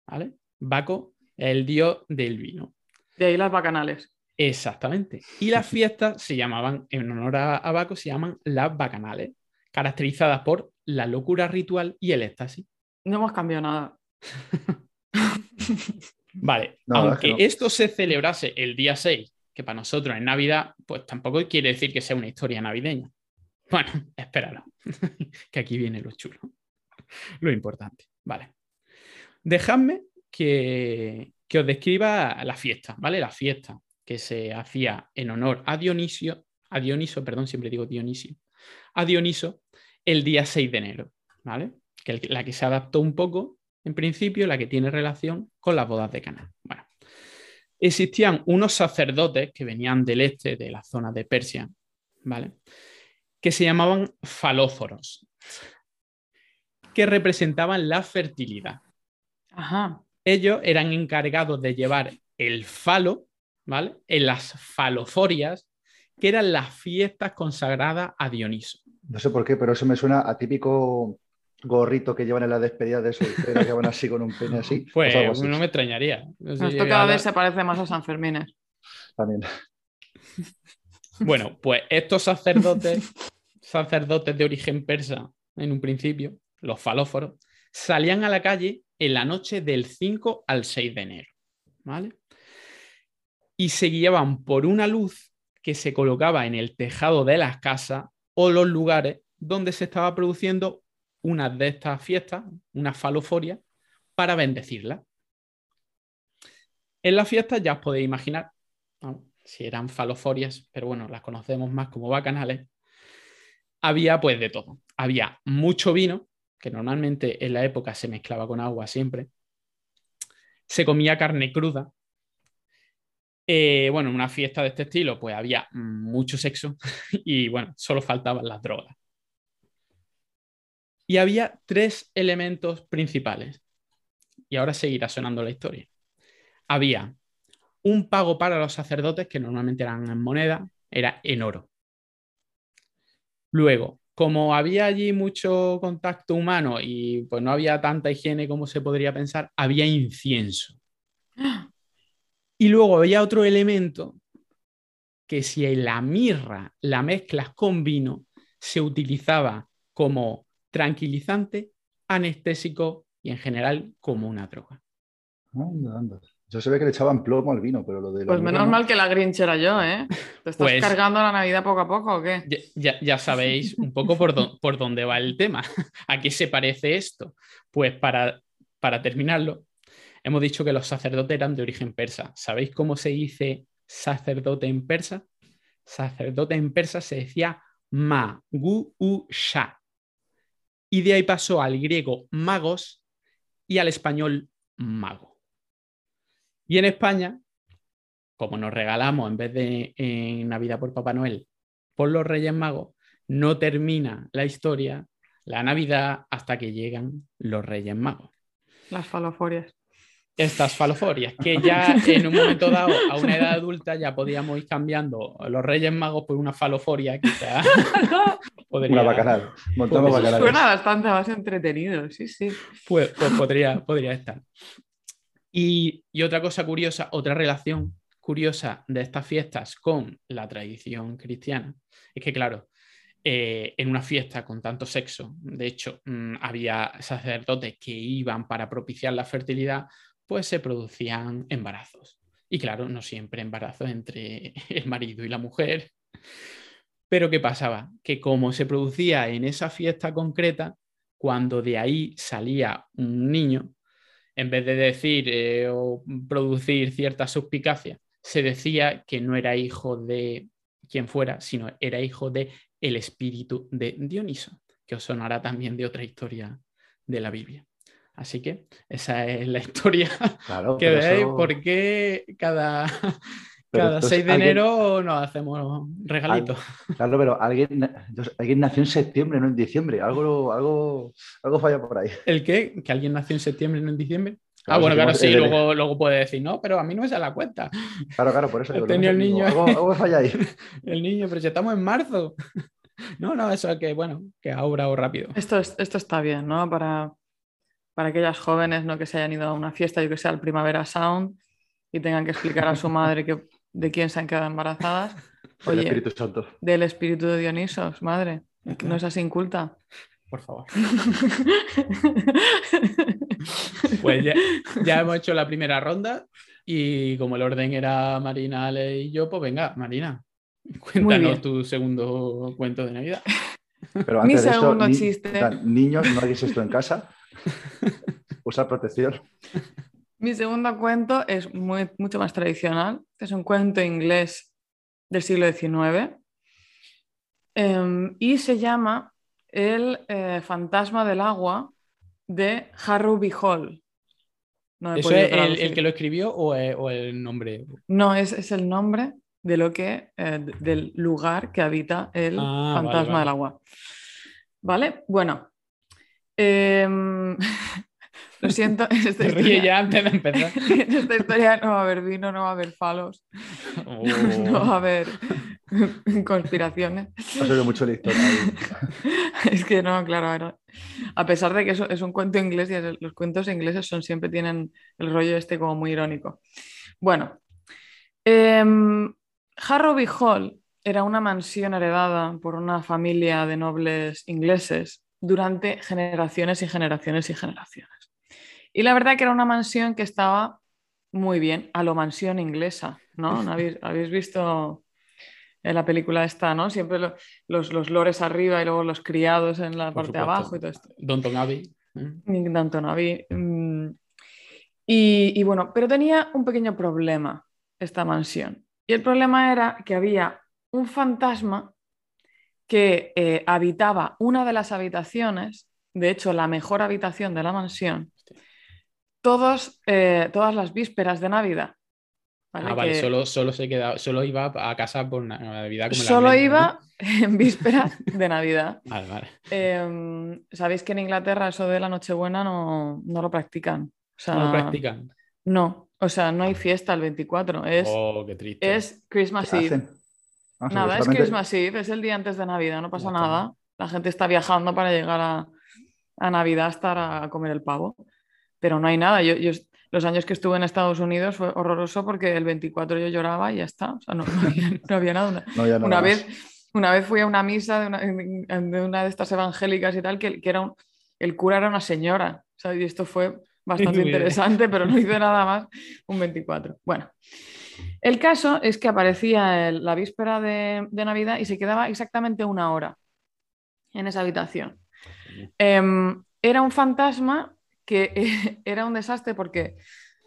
¿Vale? Baco es el dios del vino. De ahí las bacanales. Exactamente. Y las fiestas se llamaban, en honor a, Baco, se llaman las bacanales, caracterizadas por la locura ritual y el éxtasis. No hemos cambiado nada. vale, no, aunque no. esto se celebrase el día 6, que para nosotros es Navidad, pues tampoco quiere decir que sea una historia navideña. Bueno, espéralo, que aquí viene lo chulo, lo importante. Vale. Dejadme que, que, os describa la fiesta, ¿vale? La fiesta que se hacía en honor a Dionisio, a Dioniso, perdón, siempre digo Dionisio, a Dioniso el día 6 de enero, ¿vale? Que la que se adaptó un poco, en principio, la que tiene relación con las bodas de Cana. Bueno, existían unos sacerdotes que venían del este, de la zona de Persia, ¿vale? Que se llamaban falóforos que representaban la fertilidad. Ajá. Ellos eran encargados de llevar el falo, ¿vale? En las faloforias, que eran las fiestas consagradas a Dioniso. No sé por qué, pero eso me suena a típico gorrito que llevan en la despedida de soltera, que van así con un pene así. Pues así. no me extrañaría. No sé, Esto cada vez se parece más a San Fermín. También. Bueno, pues estos sacerdotes, sacerdotes de origen persa, en un principio, los falóforos, salían a la calle en la noche del 5 al 6 de enero. ¿vale? Y se guiaban por una luz que se colocaba en el tejado de las casas o los lugares donde se estaba produciendo una de estas fiestas, una faloforia, para bendecirla. En las fiestas ya os podéis imaginar, si eran faloforias, pero bueno, las conocemos más como bacanales, había pues de todo. Había mucho vino, que normalmente en la época se mezclaba con agua siempre. se comía carne cruda. Eh, bueno, en una fiesta de este estilo, pues había mucho sexo y bueno, solo faltaban las drogas. Y había tres elementos principales. Y ahora seguirá sonando la historia. Había un pago para los sacerdotes, que normalmente eran en moneda, era en oro. Luego, como había allí mucho contacto humano y pues no había tanta higiene como se podría pensar, había incienso. Y luego había otro elemento que si la mirra la mezclas con vino, se utilizaba como tranquilizante, anestésico y en general como una droga. Yo se ve que le echaban plomo al vino, pero lo de... Pues menos mal que la Grinch era yo, ¿eh? ¿Te estás pues cargando la Navidad poco a poco o qué? Ya, sabéis un poco por, por, dónde va el tema. ¿A qué se parece esto? Pues para, para terminarlo, hemos dicho que los sacerdotes eran de origen persa. ¿Sabéis cómo se dice sacerdote en persa? Sacerdote en persa se decía ma gu u sha. Y de ahí pasó al griego magos y al español mago. Y en España, como nos regalamos en vez de Navidad por Papá Noel, por los Reyes Magos, no termina la historia, la Navidad, hasta que llegan los Reyes Magos. Las faloforias. Estas faloforias, que ya en un momento dado, a una edad adulta, ya podíamos ir cambiando los Reyes Magos por una faloforia, quizá. podría, una bacanal. Montamos pues, Suena bastante más entretenido, sí, sí. Pues, pues podría, podría estar. Y, otra cosa curiosa, otra relación curiosa de estas fiestas con la tradición cristiana, es que, claro, eh, en una fiesta con tanto sexo, de hecho, mm, había sacerdotes que iban para propiciar la fertilidad, pues se producían embarazos. Y claro, no siempre embarazos entre el marido y la mujer. Pero ¿qué pasaba? Que como se producía en esa fiesta concreta, cuando de ahí salía un niño, en vez de decir eh, o producir cierta suspicacia, se decía que no era hijo de quien fuera, sino era hijo de el espíritu de Dioniso, que os sonará también de otra historia de la Biblia. Así que esa es la historia que veis por qué cada, cada 6 de enero nos hacemos regalitos. Claro, pero alguien, alguien nació en septiembre, no en diciembre. Algo, algo, algo falla por ahí. ¿El qué? ¿Que alguien nació en septiembre, no en diciembre? ah, bueno, claro, sí, luego, luego puede decir, no, pero a mí no me sale la cuenta. Claro, claro, por eso digo. Tenía el niño. Algo, falla ahí. el niño, pero ya estamos en marzo. No, no, eso es que, bueno, que ha obrado rápido. Esto, esto está bien, ¿no? Para, para aquellas jóvenes ¿no? que se hayan ido a una fiesta, yo que sé, al Primavera Sound y tengan que explicar a su madre que de quién se han quedado embarazadas. Oye, del Espíritu Santo. Del Espíritu de Dionisos, madre. No es así inculta. Por favor. pues ya, hemos hecho la primera ronda y como el orden era Marina, Ale y yo, pues venga, Marina, cuéntanos tu segundo cuento de Navidad. Pero antes Mi segundo chiste. niños, no hagáis esto en casa. Usar protección. Mi segundo cuento es muy, mucho más tradicional, es un cuento inglés del siglo XIX em, y se llama El eh, fantasma del agua de Harrowby Hall. ¿Eso es el, que lo escribió o, el nombre? No, es, el nombre de lo que, eh, del lugar que habita el ah, fantasma del agua. ¿Vale? Bueno. Em, Lo siento. Esta historia, ya antes de empezar. esta historia no va a haber vino, no va a haber falos, no va a haber conspiraciones. Ha sido mucho la historia. es que no, claro, a pesar de que eso es un cuento inglés y los cuentos ingleses son, siempre tienen el rollo este como muy irónico. Bueno, eh, Harrowby Hall era una mansión heredada por una familia de nobles ingleses durante generaciones y generaciones y generaciones. Y la verdad que era una mansión que estaba muy bien, a lo mansión inglesa, ¿no? ¿Habéis, ¿Habéis, visto en la película esta, ¿no? Siempre los, los, lores arriba y luego los criados en la parte de abajo y todo esto. Don Abbey. Downton Abbey. Mm. Y, y bueno, pero tenía un pequeño problema esta mansión. Y el problema era que había un fantasma que eh, habitaba una de las habitaciones, de hecho la mejor habitación de la mansión, todos, eh, todas las vísperas de Navidad. Ah, vale, solo, solo, se quedaba, solo iba a casa por Navidad. Como solo iba en vísperas de Navidad. vale, vale. Em, Sabéis que en Inglaterra eso de la Nochebuena no, no lo practican. ¿No lo practican? No, o sea, no hay fiesta el 24. Es, oh, qué triste. Es Christmas Eve. Ah, nada, es Christmas Eve, es el día antes de Navidad, no pasa nada. La gente está viajando para llegar a, a Navidad, estar a comer el pavo. Pero no hay nada. Yo, yo, los años que estuve en Estados Unidos fue horroroso porque el 24 yo lloraba y ya está. O sea, no, había, nada. una, vez, una vez fui a una misa de una de, una de estas evangélicas y tal, que, que era el cura era una señora. y esto fue bastante interesante, pero no hice nada más un 24. Bueno, el caso es que aparecía la víspera de, Navidad y se quedaba exactamente una hora en esa habitación. Em, era un fantasma que era un desastre porque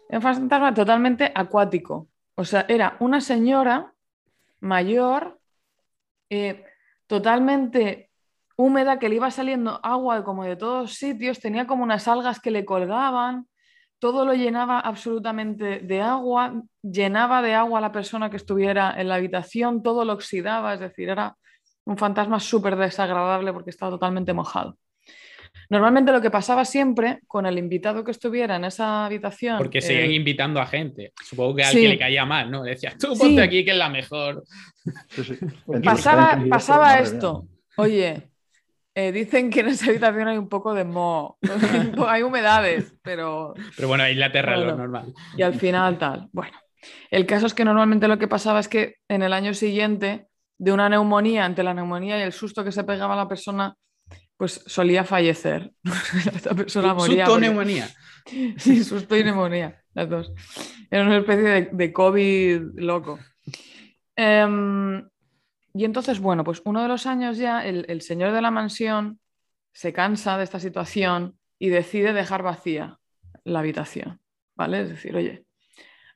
era un fantasma totalmente acuático. O sea, era una señora mayor, eh, totalmente húmeda, que le iba saliendo agua como de todos sitios, tenía como unas algas que le colgaban, todo lo llenaba absolutamente de agua, llenaba de agua a la persona que estuviera en la habitación, todo lo oxidaba, es decir, era un fantasma súper desagradable porque estaba totalmente mojado. Normalmente lo que pasaba siempre con el invitado que estuviera en esa habitación. Porque seguían invitando a gente. Supongo que a alguien le caía mal, ¿no? Decías, tú ponte aquí que es la mejor. pasaba, pasaba esto. Oye, eh, dicen que en esa habitación hay un poco de moho. hay humedades, pero. Pero bueno, Inglaterra es lo normal. Y al final tal. Bueno, el caso es que normalmente lo que pasaba es que en el año siguiente, de una neumonía, ante la neumonía y el susto que se pegaba a la persona, pues solía fallecer. Esta persona moría. Susto neumonía. Sí, susto y neumonía, las dos. Era una especie de, COVID loco. Em, y entonces, bueno, pues uno de los años ya el, señor de la mansión se cansa de esta situación y decide dejar vacía la habitación, ¿vale? Es decir, oye,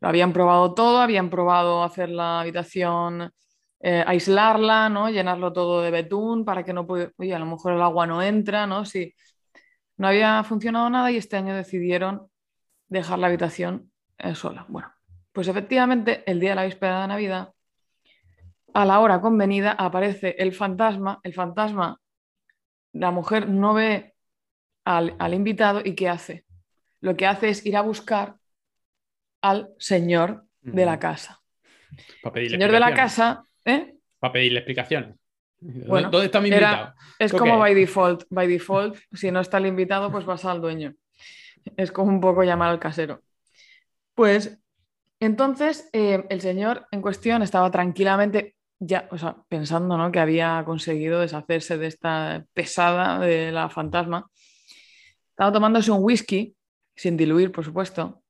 lo habían probado todo, habían probado hacer la habitación eh, aislarla, ¿no? Llenarlo todo de betún para que no pueda, oye, a lo mejor el agua no entra, ¿no? Sí, no había funcionado nada y este año decidieron dejar la habitación eh, sola. Bueno, pues efectivamente el día de la víspera de Navidad, a la hora convenida, aparece el fantasma, el fantasma, la mujer no ve al, invitado y ¿qué hace? Lo que hace es ir a buscar al señor de la casa. El señor de la casa ¿Eh? Para pedirle explicaciones. ¿Dónde está mi invitado? es como by default. By default, si no está el invitado, pues vas al dueño. Es como un poco llamar al casero. Pues entonces eh, el señor en cuestión estaba tranquilamente ya, o sea, pensando ¿no? que había conseguido deshacerse de esta pesada de la fantasma. Estaba tomándose un whisky, sin diluir, por supuesto,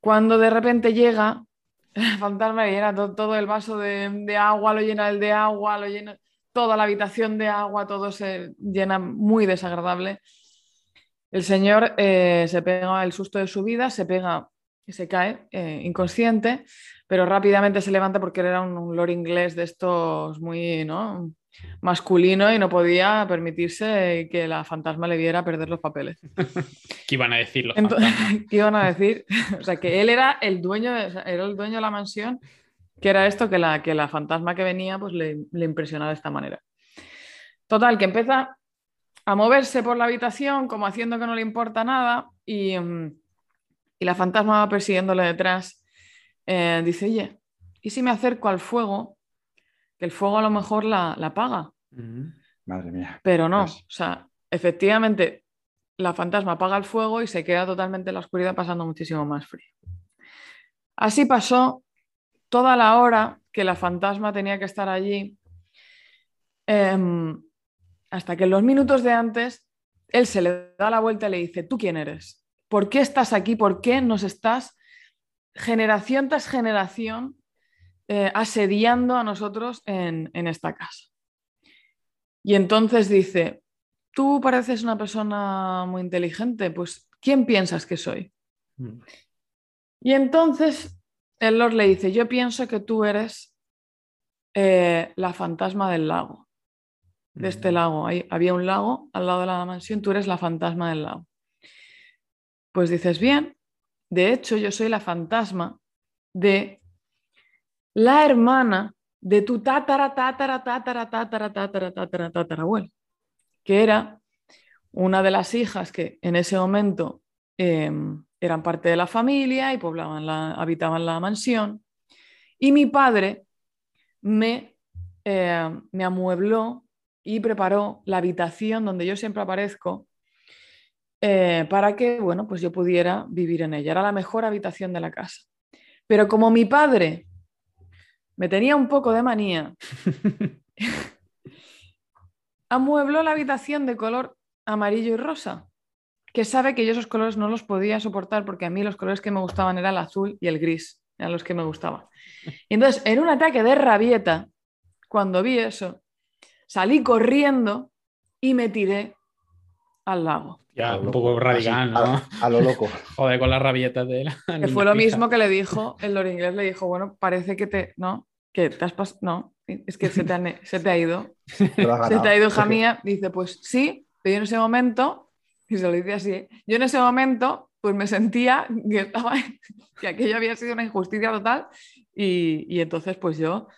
cuando de repente llega el fantasma llena todo, el vaso de, agua, lo llena el de agua, lo llena toda la habitación de agua, todo se llena muy desagradable. El señor eh, se pega el susto de su vida, se pega y se cae eh, inconsciente, pero rápidamente se levanta porque él era un, un lord inglés de estos muy, ¿no? masculino y no podía permitirse que la fantasma le viera perder los papeles. ¿Qué iban a decir los ¿Qué iban a decir? O sea, que él era el dueño de, era el dueño de la mansión, que era esto, que la, que la fantasma que venía pues le, le impresionaba de esta manera. Total, que empieza a moverse por la habitación como haciendo que no le importa nada y, mm, y la fantasma va persiguiéndole detrás. Eh, dice, oye, ¿y si me acerco al fuego que el fuego a lo mejor la, apaga. Madre mía. Pero no, pues o sea, efectivamente la fantasma apaga el fuego y se queda totalmente en la oscuridad pasando muchísimo más frío. Así pasó toda la hora que la fantasma tenía que estar allí, em, hasta que en los minutos de antes, él se le da la vuelta y le dice, ¿tú quién eres? ¿Por qué estás aquí? ¿Por qué nos estás generación tras generación eh, asediando a nosotros en, esta casa. Y entonces dice, tú pareces una persona muy inteligente, pues ¿quién piensas que soy? Mm. Y entonces el Lord le dice, yo pienso que tú eres eh, la fantasma del lago, de este mm. lago. Ahí, había un lago al lado de la mansión, tú eres la fantasma del lago. Pues dices, bien, de hecho, yo soy la fantasma de la hermana de tu tatara, tatara, tatara, tatara, tatara, tatara, tatarabuelo, que era una de las hijas que en ese momento em, eran parte de la familia y poblaban la, habitaban la mansión. Y mi padre me, em, me amuebló y preparó la habitación donde yo siempre aparezco eh, para que, bueno, pues yo pudiera vivir en ella. Era la mejor habitación de la casa. Pero como mi padre me tenía un poco de manía, amuebló la habitación de color amarillo y rosa, que sabe que yo esos colores no los podía soportar porque a mí los colores que me gustaban era el azul y el gris, eran los que me gustaban. Y entonces, en un ataque de rabieta, cuando vi eso, salí corriendo y me tiré al lago. Ya, un poco radical, ¿no? A, lo loco. Joder, con las rabietas de la. Que fue lo mismo que le dijo, el lord inglés le dijo, bueno, parece que te. No, que te has pasado. No, es que se te, ha ido. se te ha ido, hija mía. Dice, pues sí, pero yo en ese momento, y se lo dice así, yo en ese momento, pues me sentía que, estaba, que aquello había sido una injusticia total. Y, y entonces, pues yo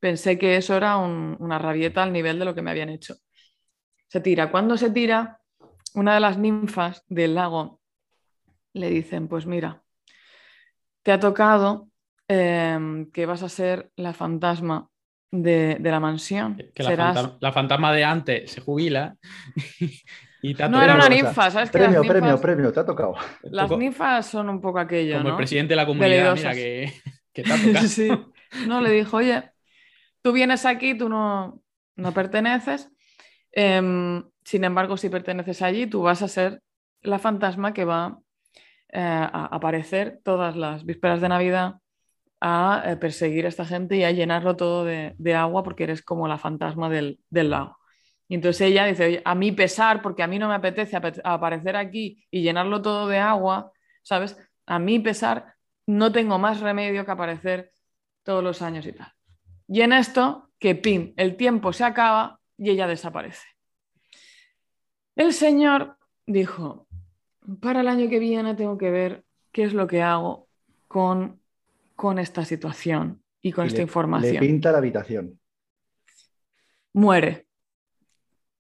pensé que eso era una rabieta al nivel de lo que me habían hecho. Se tira. ¿Cuándo se tira? Una de las ninfas del lago le dicen, pues mira, te ha tocado em, que vas a ser la fantasma de, la mansión. Que la, fantasma, de antes se jubila. y te no era una ninfa, ¿sabes? Premio, premio, premio, te ha tocado. Las ninfas son un poco aquello. Como el presidente de la comunidad, mira que, te ha tocado. sí. No, le dijo, oye, tú vienes aquí, tú no, no perteneces. Em, sin embargo, si perteneces allí, tú vas a ser la fantasma que va eh, a aparecer todas las vísperas de Navidad a eh, perseguir a esta gente y a llenarlo todo de, agua porque eres como la fantasma del, lago. Y entonces ella dice, a mí pesar, porque a mí no me apetece aparecer aquí y llenarlo todo de agua, ¿sabes? A mí pesar, no tengo más remedio que aparecer todos los años y tal. Y en esto, que pim, el tiempo se acaba y ella desaparece. El Señor dijo, para el año que viene tengo que ver qué es lo que hago con, con esta situación y con esta información. Le pinta la habitación. Muere.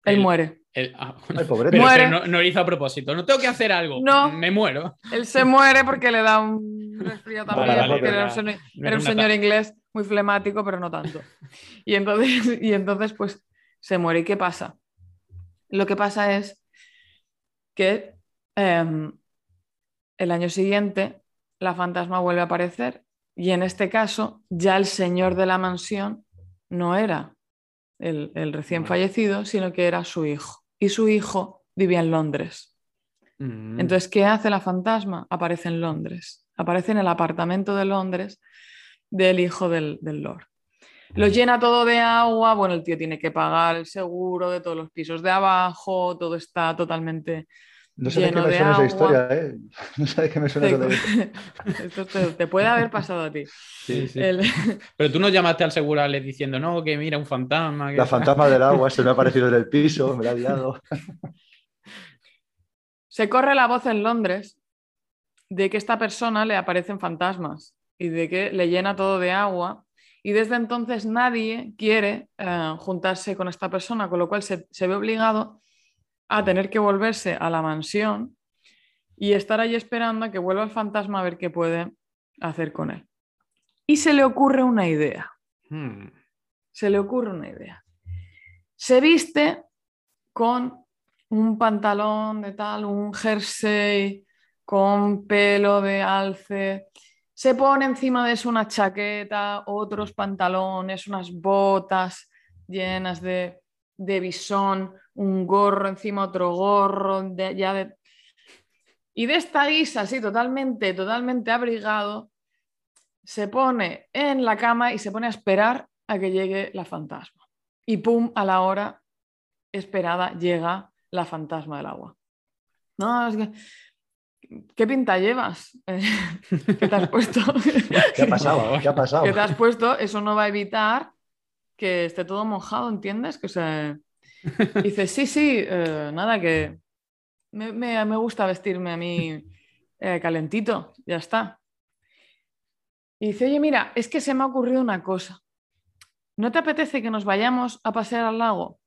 Él muere. Ah, muere. No, lo hizo a propósito. No tengo que hacer algo. No. Me muero. Él se muere porque le da un resfriado también. era, un, señor inglés muy flemático, pero no tanto. Y entonces, y entonces, pues, se muere. ¿Y qué pasa? Lo que pasa es que em, el año siguiente la fantasma vuelve a aparecer y en este caso ya el señor de la mansión no era el, recién fallecido, sino que era su hijo. Y su hijo vivía en Londres. Mm. Entonces, ¿qué hace la fantasma? Aparece en Londres. Aparece en el apartamento de Londres del hijo del, del Lord. Lo llena todo de agua, bueno, el tío tiene que pagar el seguro de todos los pisos de abajo, todo está totalmente no sé de qué me suena esa historia, ¿eh? No sé de qué me suena te, Esto te, puede haber pasado a ti. Sí, sí. Pero tú no llamaste al seguro diciendo, no, que mira, un fantasma. La fantasma del agua se me ha aparecido en el piso, me la ha liado. Se corre la voz en Londres de que esta persona le aparecen fantasmas y de que le llena todo de agua y desde entonces nadie quiere eh, juntarse con esta persona, con lo cual se, ve obligado a tener que volverse a la mansión y estar ahí esperando a que vuelva el fantasma a ver qué puede hacer con él. Y se le ocurre una idea. Hmm. Se le ocurre una idea. Se viste con un pantalón de tal, un jersey con pelo de alce, se pone encima de eso una chaqueta, otros pantalones, unas botas llenas de, de bisón, un gorro encima, otro gorro, de, ya de... Y de esta guisa, así totalmente, totalmente abrigado, se pone en la cama y se pone a esperar a que llegue la fantasma. Y pum, a la hora esperada llega la fantasma del agua. No, es que ¿qué pinta llevas? ¿Qué te has puesto? ¿Qué ha pasado? ¿Qué ha pasado? ¿Qué te has puesto? Eso no va a evitar que esté todo mojado, ¿entiendes? Que se... Dice, sí, sí, eh, nada, que me, gusta vestirme a mí eh, calentito, ya está. Y dice, oye, mira, es que se me ha ocurrido una cosa. ¿No te apetece que nos vayamos a pasear al lago?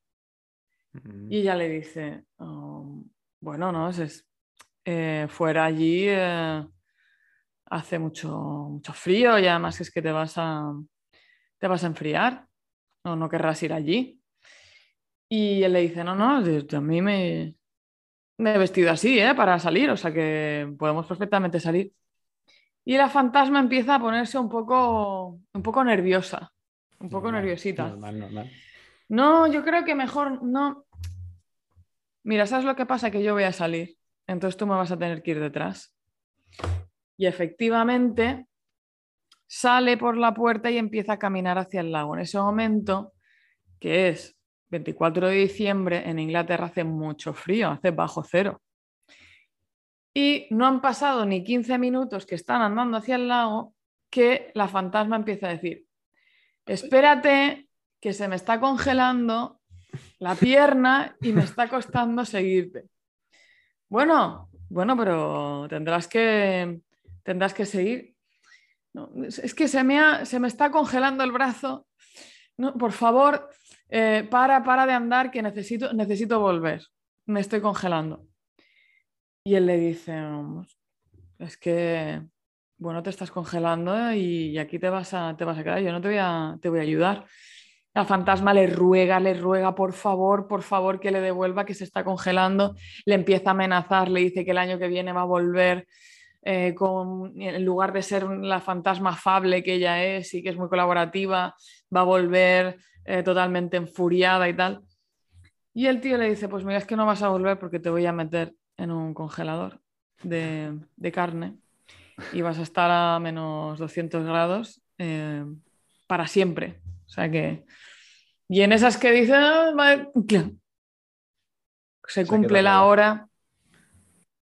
Mm. Y ella le dice, "Oh, bueno, no, es, eh, fuera allí eh, hace mucho, mucho frío y además es que te vas a, te vas a enfriar o no querrás ir allí. Y él le dice, no, no, a mí me, me he vestido así, ¿eh? Para salir, o sea que podemos perfectamente salir. Y la fantasma empieza a ponerse un poco, un poco nerviosa, un poco Normal, nerviosita. Normal, normal. No, yo creo que mejor no. Mira, ¿sabes lo que pasa? Que yo voy a salir, entonces tú me vas a tener que ir detrás. Y efectivamente sale por la puerta y empieza a caminar hacia el lago. En ese momento, que es 24 de diciembre, en Inglaterra hace mucho frío, hace bajo cero. Y no han pasado ni 15 minutos que están andando hacia el lago que la fantasma empieza a decir, espérate, que se me está congelando la pierna y me está costando seguirte. Bueno, bueno, pero tendrás que, tendrás que seguir. Es, que se me, se me está congelando el brazo. No, por favor, eh, para, para de andar, que necesito, necesito volver. Me estoy congelando. Y él le dice, "Mm, es que, bueno, te estás congelando y, y aquí te vas, a, te vas a quedar. Yo no te voy a, te voy a ayudar. La fantasma le ruega, le ruega, por favor, por favor, que le devuelva, que se está congelando. Le empieza a amenazar, le dice que el año que viene va a volver eh, con, en lugar de ser la fantasma afable que ella es y que es muy colaborativa, va a volver eh, totalmente enfuriada y tal. Y el tío le dice, pues mira, es que no vas a volver porque te voy a meter en un congelador de, de carne y vas a estar a menos 200 grados eh, para siempre. O sea que... Y en esas que dice, "Ah, vale", clan. se cumple la hora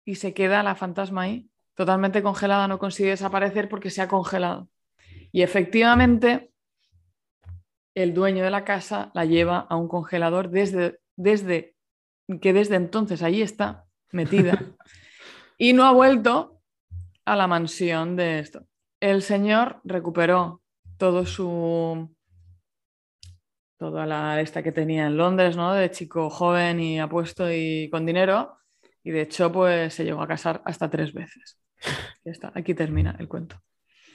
y se queda la fantasma ahí, totalmente congelada, no consigue desaparecer porque se ha congelado. Y efectivamente, el dueño de la casa la lleva a un congelador desde, desde que desde entonces allí está metida y no ha vuelto a la mansión de esto. El señor recuperó todo su toda la esta que tenía en Londres, ¿no? De chico joven y apuesto y con dinero. Y de hecho, pues se llegó a casar hasta tres veces. Ya está, aquí termina el cuento.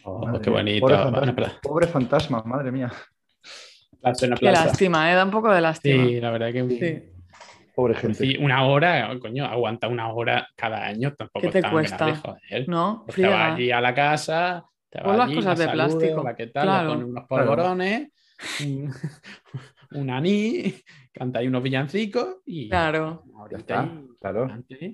Oh, qué bonito. Pobre fantasma, pobre fantasma, madre mía. Qué lástima, ¿eh? Da un poco de lástima. Sí, la verdad que Sí. Pobre Pues gente. sí, una hora, coño, aguanta una hora cada año, tampoco ¿Qué te cuesta? joder. ¿No? Pues te vas allí a la casa, te vas Pon las allí, cosas la de saludas, plástico, hola, ¿qué tal? claro. Le pones unos Claro. Un, un anís, cantáis unos villancicos y Claro. Ya está, claro.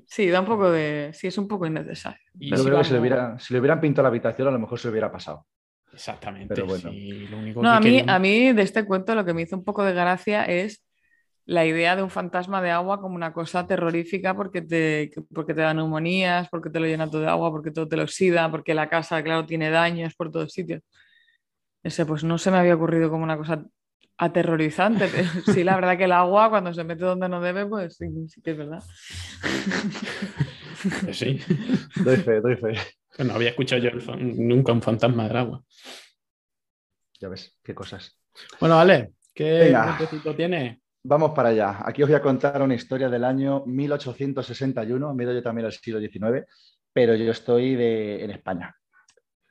Sí, da un poco de. Sí, es un poco innecesario. Yo si creo que si le, vamos- hubiera, si le hubieran pintado la habitación, a lo mejor se le hubiera pasado. Exactamente. Pero bueno. sí, lo único No, que a mí, a mí de este cuento lo que me hizo un poco de gracia es la idea de un fantasma de agua como una cosa terrorífica porque te, porque te da neumonías, porque te lo llena todo de agua, porque todo te lo oxida, porque la casa, claro, tiene daños por todos sitios. Ese, pues no se me había ocurrido como una cosa aterrorizante, pero sí, la verdad que el agua cuando se mete donde no debe, pues sí, sí que es verdad. Sí. Doy fe, doy fe. No había escuchado yo nunca un fantasma del agua. Ya ves, qué cosas. Bueno, vale, ¿qué tiene? Vamos para allá. Aquí os voy a contar una historia del año 1861. Me he ido yo también al siglo XIX, pero yo estoy de- en España.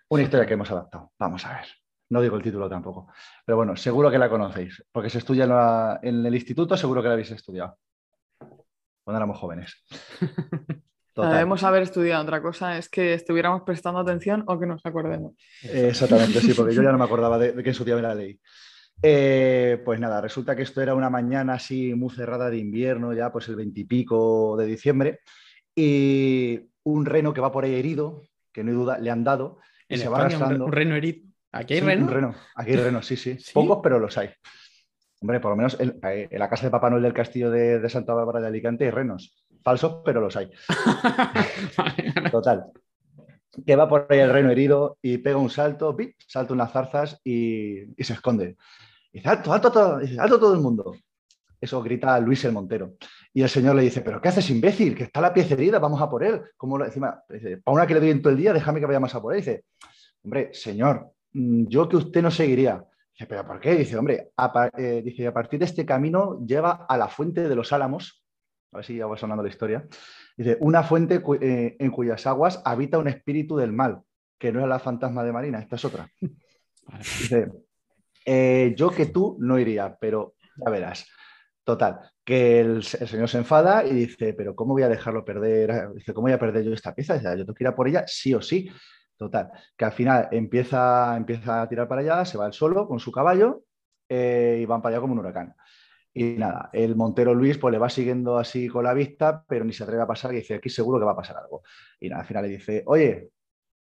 Una historia que hemos adaptado. Vamos a ver. No digo el título tampoco. Pero bueno, seguro que la conocéis, porque se estudia en, la- en el instituto, seguro que la habéis estudiado. Cuando éramos jóvenes. Total. Debemos haber estudiado otra cosa, es que estuviéramos prestando atención o que nos acordemos. Eh, Exactamente, sí, porque yo ya no me acordaba de, de que me la leí. Eh, pues nada, resulta que esto era una mañana así muy cerrada de invierno, ya pues el veintipico de diciembre, y un reno que va por ahí herido, que no hay duda, le han dado, y En se va España, un, re- arrastrando. un reno herido. ¿Aquí hay Sí, reno? reno. Aquí hay renos, sí, sí, ¿Sí? Pocos, pero los hay. Hombre, por lo menos en, eh, en la casa de Papá Noel del Castillo de, de Santa Bárbara de Alicante hay renos. Falsos, pero los hay. Total. Que va por ahí el reno herido y pega un salto, ¡pi! salta unas zarzas y, y se esconde. Y dice, alto, alto todo, alto todo el mundo. Eso grita Luis el Montero. Y el señor le dice, pero ¿qué haces, imbécil? Que está la pieza herida, vamos a por él. Como encima, dice, para una que le doy en todo el día, déjame que vayamos a por él. Dice, hombre, señor, yo que usted no seguiría. Dice, ¿pero por qué? Dice, hombre, a, eh, dice, a partir de este camino lleva a la fuente de los álamos. A ver si ya va sonando la historia. Dice, una fuente eh, en cuyas aguas habita un espíritu del mal, que no es la fantasma de Marina, esta es otra. Dice, eh, yo que tú no iría, pero ya verás. Total, que el, señor se enfada y dice, pero ¿cómo voy a dejarlo perder? Dice, ¿cómo voy a perder yo esta pieza? Dice, yo tengo que ir a por ella sí o sí. Total, que al final empieza, empieza a tirar para allá, se va el solo con su caballo eh, y van para allá como un huracán. Y nada, el Montero Luis pues le va siguiendo así con la vista, pero ni se atreve a pasar y dice, aquí seguro que va a pasar algo. Y nada, al final le dice, oye,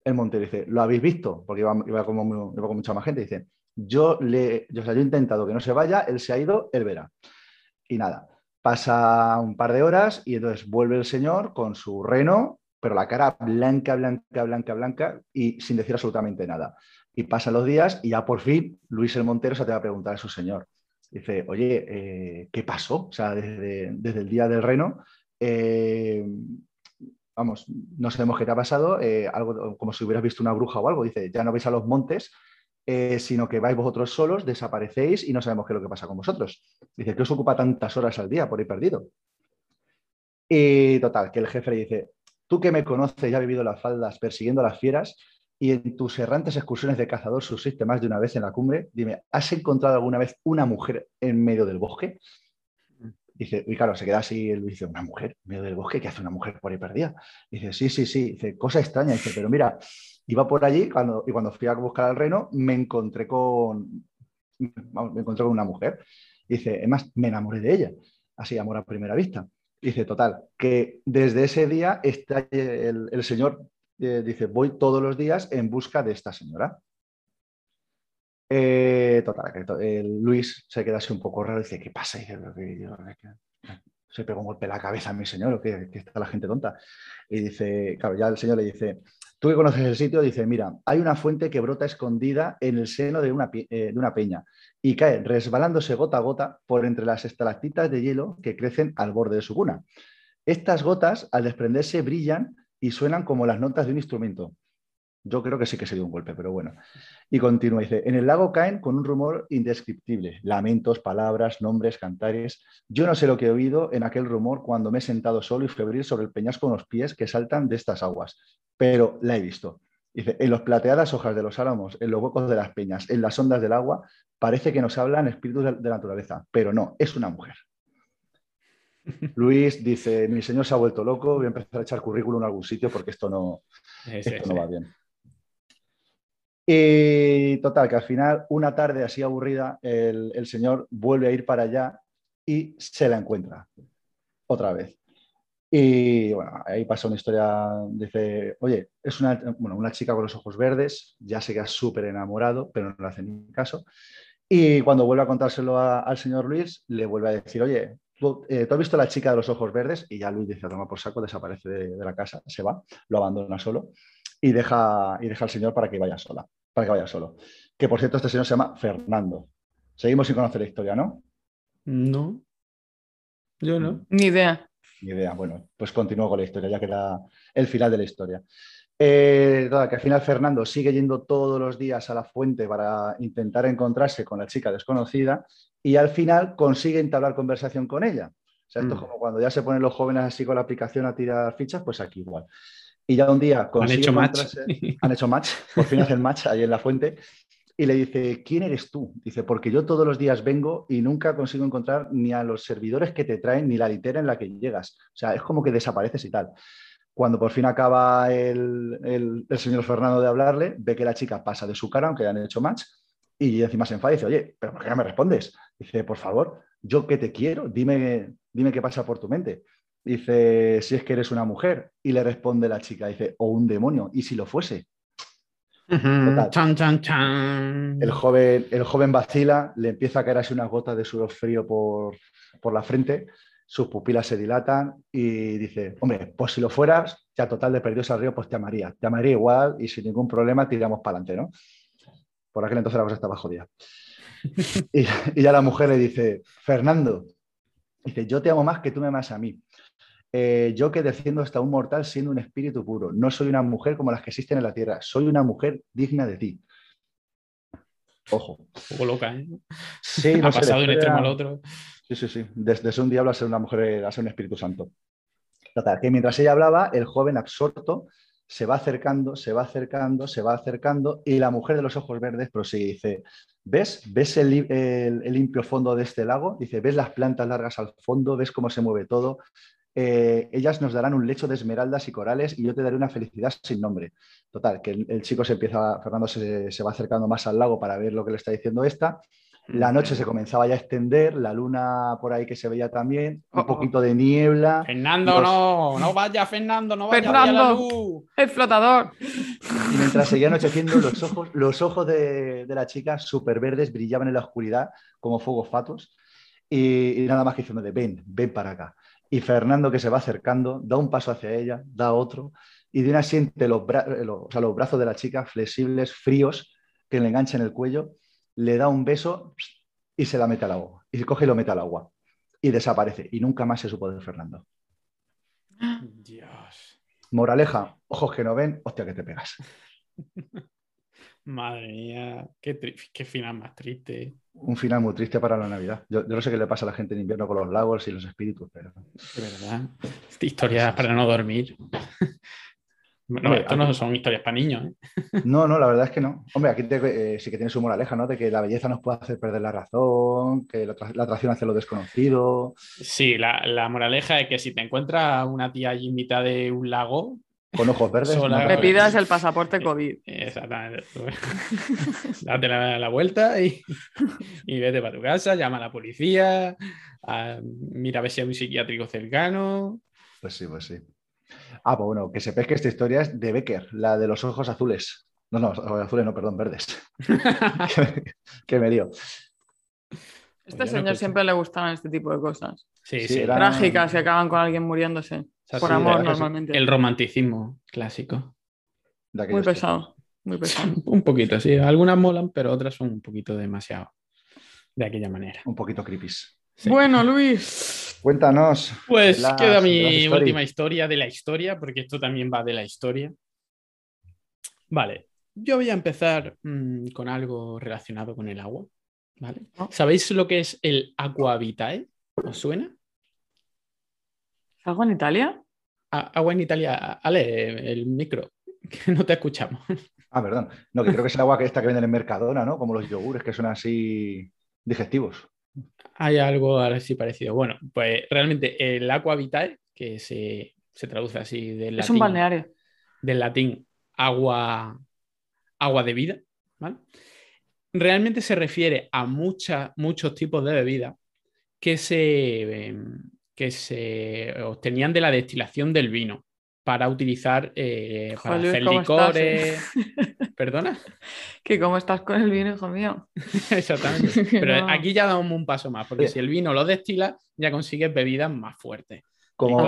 el Montero dice, ¿lo habéis visto? Porque iba, iba, como, con mucha más gente. Dice, yo le, yo he intentado que no se vaya, él se ha ido, él verá. Y nada, pasa un par de horas y entonces vuelve el señor con su reno, pero la cara blanca, blanca, blanca, blanca y sin decir absolutamente nada. Y pasan los días y ya por fin Luis el Montero se te va a preguntar a su señor dice, oye, eh, ¿qué pasó? O sea, desde, el día del reno, eh, vamos, no sabemos qué te ha pasado, eh, algo como si hubieras visto una bruja o algo. Dice, ya no vais a los montes, sino que vais vosotros solos, desaparecéis y no sabemos qué es lo que pasa con vosotros. Dice, ¿qué os ocupa tantas horas al día por ir perdido? Y total, que el jefe le dice, tú que me conoces y has vivido las faldas persiguiendo a las fieras, y en tus errantes excursiones de cazador subsiste más de una vez en la cumbre, dime, ¿has encontrado alguna vez una mujer en medio del bosque? Dice, y claro, se queda así, él dice, ¿una mujer en medio del bosque? ¿Qué hace una mujer por ahí perdida? Dice, sí, sí, sí, dice, cosa extraña, dice, pero mira, iba por allí cuando, y cuando fui a buscar al reno me encontré con, me encontré con una mujer. Dice, además, me enamoré de ella, así, amor a primera vista. Dice, total, que desde ese día está el, el señor eh, dice, voy todos los días en busca de esta señora. Eh, total, Luis se queda así un poco raro dice, ¿qué pasa? se pegó un golpe en la cabeza a mi señor, que, que está la gente tonta. Y dice, claro, ya el señor le dice, tú que conoces el sitio, dice, mira, hay una fuente que brota escondida en el seno de una, eh, de una peña y cae resbalándose gota a gota por entre las estalactitas de hielo que crecen al borde de su cuna. Estas gotas, al desprenderse, brillan y suenan como las notas de un instrumento. Yo creo que sí que se dio un golpe, pero bueno. Y continúa, dice, en el lago caen con un rumor indescriptible, lamentos, palabras, nombres, cantares. Yo no sé lo que he oído en aquel rumor cuando me he sentado solo y febril sobre el peñasco con los pies que saltan de estas aguas, pero la he visto. Dice, en las plateadas hojas de los álamos, en los huecos de las peñas, en las ondas del agua, parece que nos hablan espíritus de, de la naturaleza, pero no, es una mujer. Luis dice, mi señor se ha vuelto loco, voy a empezar a echar currículum en algún sitio porque esto no, no va bien. Y total, que al final, una tarde así aburrida, el, señor vuelve a ir para allá y se la encuentra otra vez. Y bueno, ahí pasa una historia, dice, oye, es una, una chica con los ojos verdes, ya se queda súper enamorado, pero no le hace ni caso. Y cuando vuelve a contárselo al señor Luis, le vuelve a decir, oye, eh, ¿Tú, has visto la chica de los ojos verdes? Y ya Luis dice, toma por saco, desaparece de, la casa, se va, lo abandona solo y deja, y deja al señor para que vaya sola, para que vaya solo. Que por cierto, este señor se llama Fernando. Seguimos sin conocer la historia, ¿no? No. Yo no. Ni idea. Ni idea. Bueno, pues continúo con la historia, ya que era el final de la historia. Eh, que al final Fernando sigue yendo todos los días a la fuente para intentar encontrarse con la chica desconocida y al final consigue entablar conversación con ella. O sea, esto es mm. como cuando ya se ponen los jóvenes así con la aplicación a tirar fichas, pues aquí igual. Y ya un día han hecho match. Han hecho match, por fin hacen match ahí en la fuente. Y le dice, ¿quién eres tú? Dice, porque yo todos los días vengo y nunca consigo encontrar ni a los servidores que te traen ni la litera en la que llegas. O sea, es como que desapareces y tal. Cuando por fin acaba el, el señor Fernando de hablarle, ve que la chica pasa de su cara, aunque han hecho match, y encima se enfada y dice, oye, ¿pero por qué no me respondes? Dice, por favor, yo que te quiero, dime, dime qué pasa por tu mente. Dice, si es que eres una mujer. Y le responde la chica, dice, o un demonio, y si lo fuese. Chan, chan, chan. El, joven, el joven vacila, le empieza a caer así unas gotas de sudor frío por, por la frente, sus pupilas se dilatan y dice, hombre, pues si lo fueras, ya total de perdidos al río, pues te amaría. Te amaría igual y sin ningún problema tiramos para adelante, ¿no? Por aquel entonces la cosa estaba jodida. Y, ya la mujer le dice, Fernando, Dice, yo te amo más que tú me amas a mí. Eh, yo que defiendo hasta un mortal siendo un espíritu puro. No soy una mujer como las que existen en la tierra. Soy una mujer digna de ti. Ojo. Un poco loca, ¿eh? Sí, ha pasado de un extremo al otro. Sí, sí, sí. Desde, ser un diablo a ser una mujer, a ser un espíritu santo. Total, que mientras ella hablaba, el joven absorto se va acercando, se va acercando, se va acercando y la mujer de los ojos verdes prosigue y dice, ¿ves? ¿Ves el, limpio fondo de este lago? Dice, ¿ves las plantas largas al fondo? ¿Ves cómo se mueve todo? Eh, ellas nos darán un lecho de esmeraldas y corales y yo te daré una felicidad sin nombre. Total, que el, chico se empieza, Fernando se, se, va acercando más al lago para ver lo que le está diciendo esta la noche se comenzaba ya a extender, la luna por ahí que se veía también, un oh, oh. poquito de niebla. Fernando, no, no vaya, Fernando, no vaya Fernando, la luz. El flotador. Y mientras seguía anocheciendo, los ojos, los ojos de, la chica súper verdes brillaban en la oscuridad como fuegos fatos. Y, nada más que diciendo ven, ven para acá. Y Fernando que se va acercando, da un paso hacia ella, da otro, y de una siente los, los brazos de la chica flexibles, fríos, que le enganchan el cuello le da un beso y se la mete al agua. Y se coge y lo mete al agua. Y desaparece. Y nunca más se supo de Fernando. Dios. Moraleja, ojos que no ven, hostia que te pegas. Madre mía, qué, qué, final más triste. Un final muy triste para la Navidad. Yo, no sé qué le pasa a la gente en invierno con los lagos y los espíritus, pero. De verdad. Historia para no dormir. No, esto no son historias para niños. ¿eh? No, no, la verdad es que no. Hombre, aquí eh, sí que tiene su moraleja, ¿no? De que la belleza nos puede hacer perder la razón, que la, atracción hace lo desconocido. Sí, la, moraleja es que si te encuentras una tía allí en mitad de un lago. Con ojos verdes. Le pidas el pasaporte COVID. Exactamente. Date la, vuelta y, vete para tu casa, llama a la policía, mira a ver si hay un psiquiátrico cercano. Pues sí, pues sí. Ah, pues bueno, que sepáis que esta historia es de Becker, la de los ojos azules. No, no, azules no, perdón, verdes. que me dio. Este señor siempre le gustaban este tipo de cosas. Sí, sí. Trágicas y acaban con alguien muriéndose. Por amor, normalmente. El romanticismo clásico. Muy pesado, muy pesado. un poquito, sí. Algunas molan, pero otras son un poquito demasiado. De aquella manera. Un poquito creepy. Bueno, Luis. Cuéntanos. Pues queda mi última historia de la historia, porque esto también va de la historia. Vale, yo voy a empezar mm, con algo relacionado con el agua. ¿vale? Ah. ¿Sabéis lo que es el aqua vitae? ¿Os suena? ¿Agua en Italia? Agua en Italia. Ale, el micro, que no te escuchamos. Ah, perdón. No, que creo que es el agua que esta que venden en Mercadona, ¿no? Como los yogures que son así digestivos. Hay algo así parecido. Bueno, pues realmente el agua vitae, que se, traduce así del latín. Es un balneario. Del latín agua, agua de vida, Realmente se refiere a muchos tipos de bebidas que se, em, que se obtenían de la destilación del vino para utilizar eh, para hacer licores. ¿Perdona? Que cómo estás con el vino, hijo mío. Exactamente. Pero aquí ya damos un paso más, porque si el vino lo destila, ya consigues bebidas más fuertes. Como,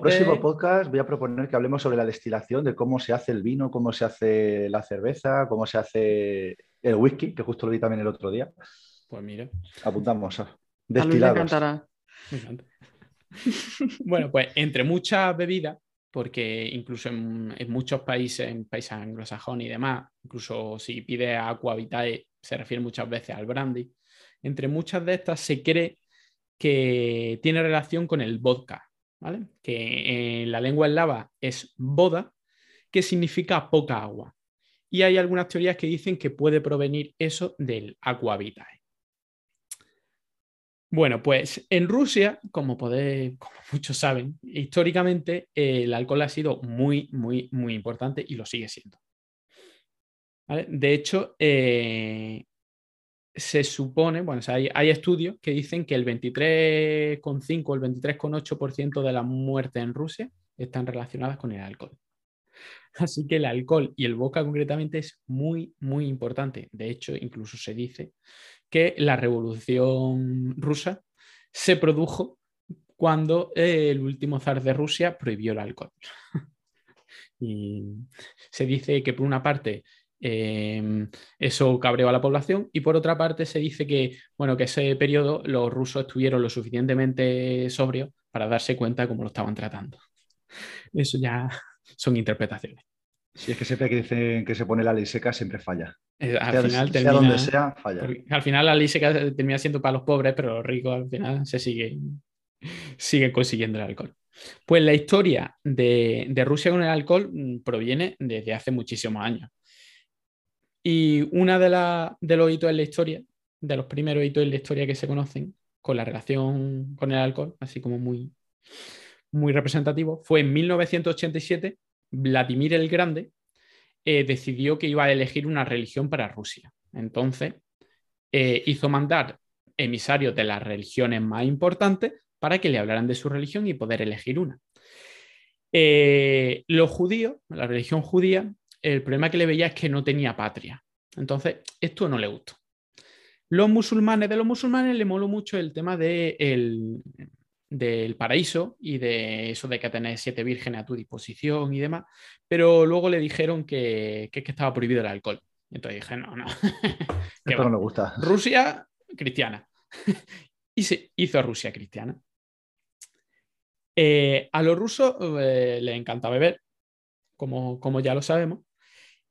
próximo, podcast voy a proponer que hablemos sobre la destilación, de cómo se hace el vino, cómo se hace la cerveza, cómo se hace el whisky, que justo lo vi también el otro día. Pues mira. Apuntamos a destilados. Bueno, pues entre muchas bebidas porque incluso en, muchos países, en países anglosajones y demás, incluso si pide agua vitae, se refiere muchas veces al brandy. Entre muchas de estas se cree que tiene relación con el vodka, ¿vale? que en la lengua eslava es boda, que significa poca agua. Y hay algunas teorías que dicen que puede provenir eso del agua vitae. Bueno, pues en Rusia, como, como muchos saben, históricamente el alcohol ha sido muy, muy, muy importante y lo sigue siendo. De hecho, eh, se supone, bueno, hay, estudios que dicen que el 23,5 o el 23,8% de las muertes en Rusia están relacionadas con el alcohol. Así que el alcohol y el vodka concretamente es muy, muy importante. De hecho, incluso se dice que la revolución rusa se produjo cuando el último zar de Rusia prohibió el alcohol. y se dice que por una parte Em, eso cabreó a la población y por otra parte se dice que, bueno, que ese periodo los rusos estuvieron lo suficientemente sobrios para darse cuenta de cómo lo estaban tratando. Eso ya son interpretaciones. Si es que siempre que dicen que se pone la ley seca, siempre falla. Eh, al final sea donde sea, falla. Al final la ley seca termina siendo para los pobres, pero los ricos al final se siguen, siguen consiguiendo el alcohol. Pues la historia de, de Rusia con el alcohol mm, proviene desde hace muchísimos años. Y una de, de los hitos en la historia, de los primeros hitos en la historia que se conocen con la relación con el alcohol, así como muy, muy representativo, fue en 1987, Vladimir el Grande eh, decidió que iba a elegir una religión para Rusia. Entonces, eh, hizo mandar emisarios de las religiones más importantes para que le hablaran de su religión y poder elegir una. Eh, los judíos, la religión judía, el problema que le veía es que no tenía patria. Entonces, esto no le gustó. Los musulmanes, de los musulmanes le moló mucho el tema de del paraíso y de eso de que tener siete vírgenes a tu disposición y demás, pero luego le dijeron que, que, estaba prohibido el alcohol. Entonces dije, no, no. Esto no me gusta. Rusia cristiana. y se hizo Rusia cristiana. Eh, a los rusos eh, les encanta beber, como, como ya lo sabemos,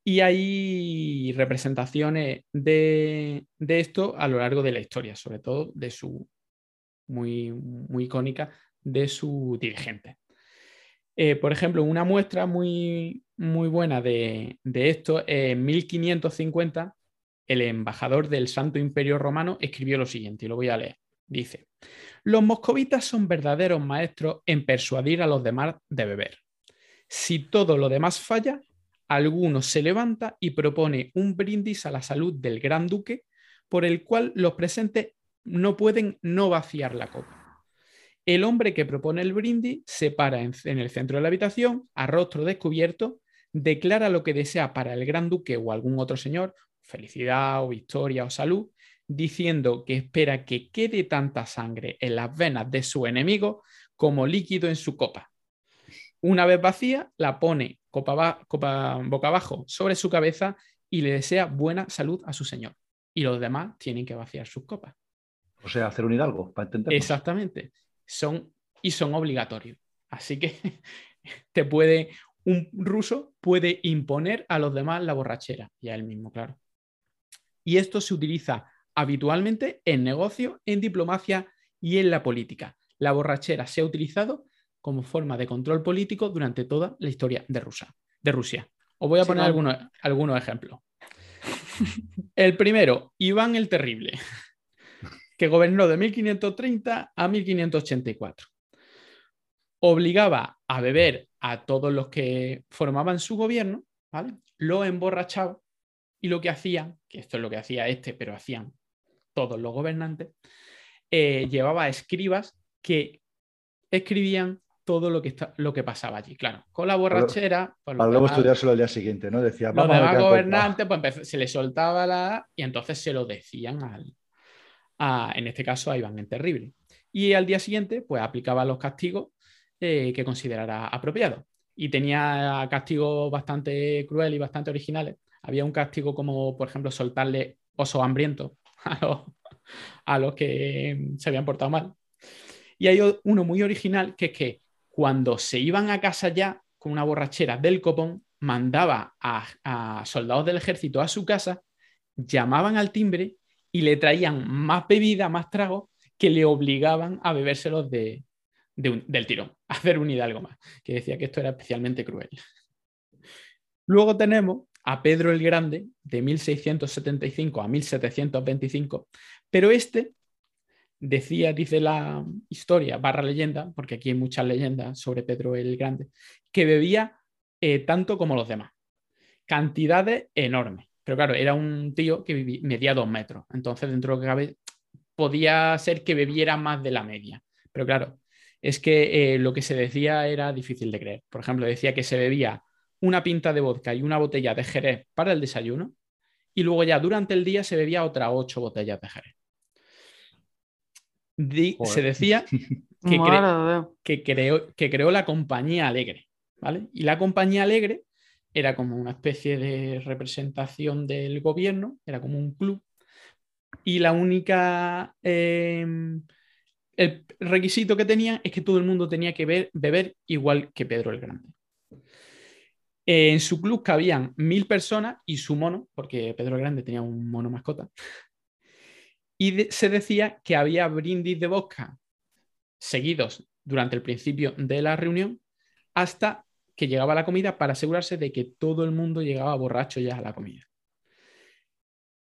y hay representaciones de, esto a lo largo de la historia, sobre todo de su muy, muy icónica de su dirigente. Eh, por ejemplo, una muestra muy, muy buena de, esto, en 1550, el embajador del Santo Imperio Romano escribió lo siguiente, y lo voy a leer. Dice, los moscovitas son verdaderos maestros en persuadir a los demás de beber. Si todo lo demás falla, alguno se levanta y propone un brindis a la salud del gran duque, por el cual los presentes no pueden no vaciar la copa. El hombre que propone el brindis se para en, el centro de la habitación, a rostro descubierto, declara lo que desea para el gran duque o algún otro señor, felicidad o victoria o salud, diciendo que espera que quede tanta sangre en las venas de su enemigo como líquido en su copa. Una vez vacía, la pone copa, boca abajo sobre su cabeza y le desea buena salud a su señor. Y los demás tienen que vaciar sus copas. O sea, hacer un hidalgo, para entender. Exactamente. Son, y son obligatorios. Así que te puede, un ruso puede imponer a los demás la borrachera, y a él mismo, claro. Y esto se utiliza habitualmente en negocio, en diplomacia y en la política. La borrachera se ha utilizado como forma de control político durante toda la historia de Rusia. De Rusia. Os voy a poner algunos, algunos ejemplos. El primero, Iván el Terrible, que gobernó de 1530 a 1584. Obligaba a beber a todos los que formaban su gobierno, ¿vale? Lo emborrachaba y lo que hacían, que esto es lo que hacía este, pero hacían todos los gobernantes, eh, llevaba escribas que escribían todo lo que, está, lo que pasaba allí. Claro, con la borrachera. Pues, para luego estudiárselo al día siguiente, ¿no? Decía, los demás gobernantes, pues se le soltaba la. y entonces se lo decían al. En este caso a Iván el Terrible. Y al día siguiente, pues aplicaba los castigos eh, que considerara apropiados. Y tenía castigos bastante crueles y bastante originales. Había un castigo como, por ejemplo, soltarle oso hambriento a a los que se habían portado mal. Y hay uno muy original que es que cuando se iban a casa ya con una borrachera del copón, mandaba a, soldados del ejército a su casa, llamaban al timbre y le traían más bebida, más trago, que le obligaban a bebérselos de, del tirón, a hacer un hidalgo más, que decía que esto era especialmente cruel. Luego tenemos a Pedro el Grande, de 1675 a 1725, pero este decía, dice la historia, barra leyenda, porque aquí hay muchas leyendas sobre Pedro el Grande, que bebía eh, tanto como los demás. Cantidades enormes. Pero claro, era un tío que medía dos metros. Entonces, dentro de lo que cabe, podía ser que bebiera más de la media. Pero claro, es que eh, lo que se decía era difícil de creer. Por ejemplo, decía que se bebía una pinta de vodka y una botella de jerez para el desayuno y luego ya durante el día se bebía otra ocho botellas de jerez se decía que, que, creó, que creó la compañía alegre, ¿vale? Y la compañía alegre era como una especie de representación del gobierno, era como un club, y la única... Em, el requisito que tenía es que todo el mundo tenía que beber igual que Pedro el Grande. En su club cabían mil personas y su mono, porque Pedro el Grande tenía un mono mascota, y se decía que había brindis de vodka seguidos durante el principio de la reunión hasta que llegaba la comida para asegurarse de que todo el mundo llegaba borracho ya a la comida.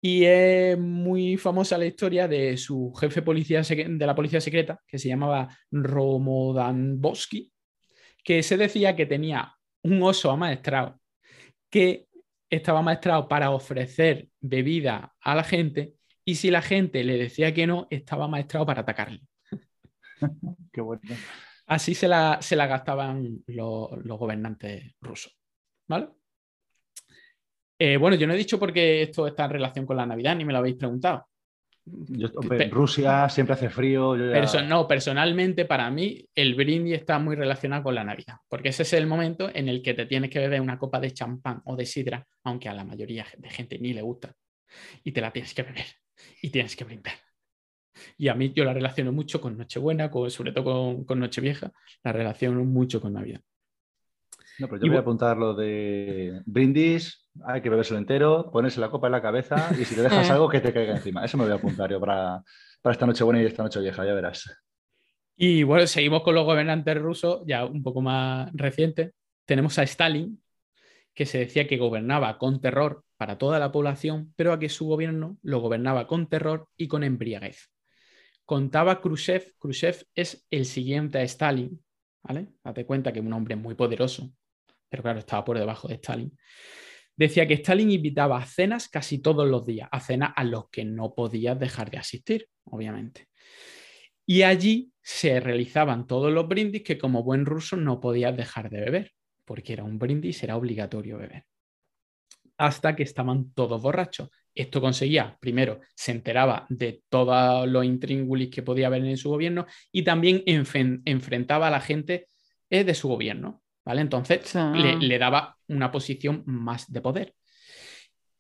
Y es muy famosa la historia de su jefe policía de la policía secreta, que se llamaba Romodan Bosky, que se decía que tenía un oso amaestrado que estaba amaestrado para ofrecer bebida a la gente y si la gente le decía que no, estaba amaestrado para atacarle. Qué bueno. Así se la, se la gastaban los, gobernantes rusos. ¿Vale? Eh, bueno, yo no he dicho por qué esto está en relación con la Navidad, ni me lo habéis preguntado. Rusia siempre hace frío. no, personalmente para mí el brindis está muy relacionado con la Navidad, porque ese es el momento en el que te tienes que beber una copa de champán o de sidra, aunque a la mayoría de gente ni le gusta, y te la tienes que beber y tienes que brindar. Y a mí yo la relaciono mucho con Nochebuena, con, sobre todo con, con Nochevieja, la relaciono mucho con Navidad. No, pero yo voy a apuntar lo de brindis, hay que bebérselo entero, ponerse la copa en la cabeza y si te dejas algo que te caiga encima. Eso me voy a apuntar yo para, para esta noche buena y esta noche vieja, ya verás. Y bueno, seguimos con los gobernantes rusos, ya un poco más recientes. Tenemos a Stalin, que se decía que gobernaba con terror para toda la población, pero a que su gobierno lo gobernaba con terror y con embriaguez. Contaba Khrushchev, Khrushchev es el siguiente a Stalin, ¿vale? Date cuenta que es un hombre muy poderoso, pero claro, estaba por debajo de Stalin. Decía que Stalin invitaba a cenas casi todos los días, a cenas a los que no podías dejar de asistir, obviamente. Y allí se realizaban todos los brindis que como buen ruso no podías dejar de beber, porque era un brindis, era obligatorio beber. Hasta que estaban todos borrachos. Esto conseguía, primero, se enteraba de todos los intríngulis que podía haber en su gobierno y también enfrentaba a la gente eh, de su gobierno. ¿vale? Entonces le, daba una posición más de poder.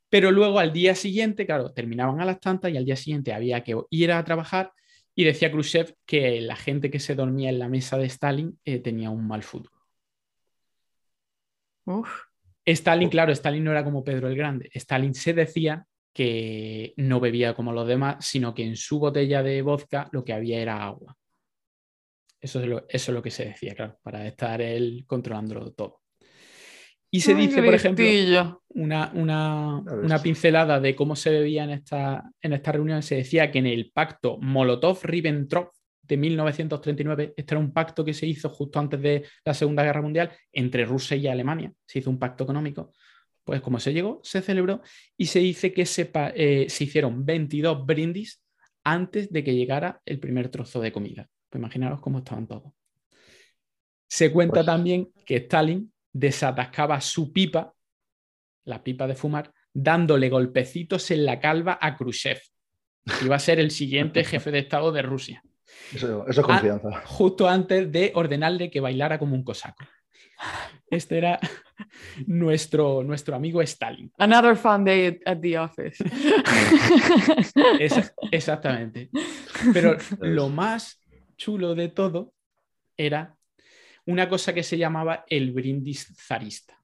Pero luego al día siguiente, claro, terminaban a las tantas y al día siguiente había que ir a trabajar y decía Khrushchev que la gente que se dormía en la mesa de Stalin eh, tenía un mal futuro. Stalin, claro, Stalin no era como Pedro el Grande. Stalin se decía que no bebía como los demás, sino que en su botella de vodka lo que había era agua. Eso es, lo, eso es lo que se decía, claro, para estar él controlándolo todo. Y se dice, por ejemplo, una, una, pincelada de cómo se bebía en esta, en esta reunión. Se decía que en el pacto Molotov-Ribbentrop de 1939, este era un pacto que se hizo justo antes de la Segunda Guerra Mundial entre Rusia y Alemania. Se hizo un pacto económico. Pues como se llegó, se celebró y se dice que se, eh, se hicieron 22 brindis antes de que llegara el primer trozo de comida. Pues imaginaros cómo estaban todos. Se cuenta pues también que Stalin desatascaba su pipa, la pipa de fumar, dándole golpecitos en la calva a Khrushchev. Que iba a ser el siguiente jefe de Estado de Rusia. Eso, es confianza. justo antes de ordenarle que bailara como un cosaco. Este era nuestro, nuestro amigo Stalin. Another fun day at the office. exactamente. Pero lo más chulo de todo era una cosa que se llamaba el brindis zarista.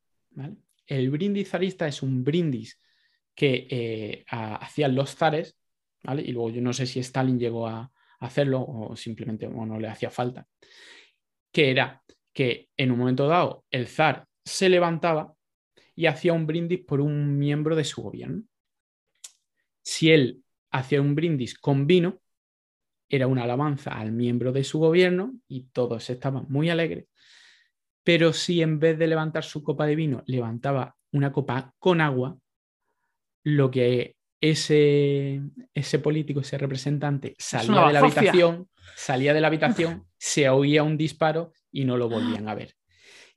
El brindis zarista es un brindis que eh, hacían los zares, y luego yo no sé si Stalin llegó a, hacerlo o simplemente no le hacía falta, que era que en un momento dado el zar se levantaba y hacía un brindis por un miembro de su gobierno. Si él hacía un brindis con vino, era una alabanza al miembro de su gobierno y todos estaban muy alegres. Pero si en vez de levantar su copa de vino, levantaba una copa con agua, lo que ese, ese político, ese representante salía de la habitación, salía de la habitación, se oía un disparo y no lo volvían a ver.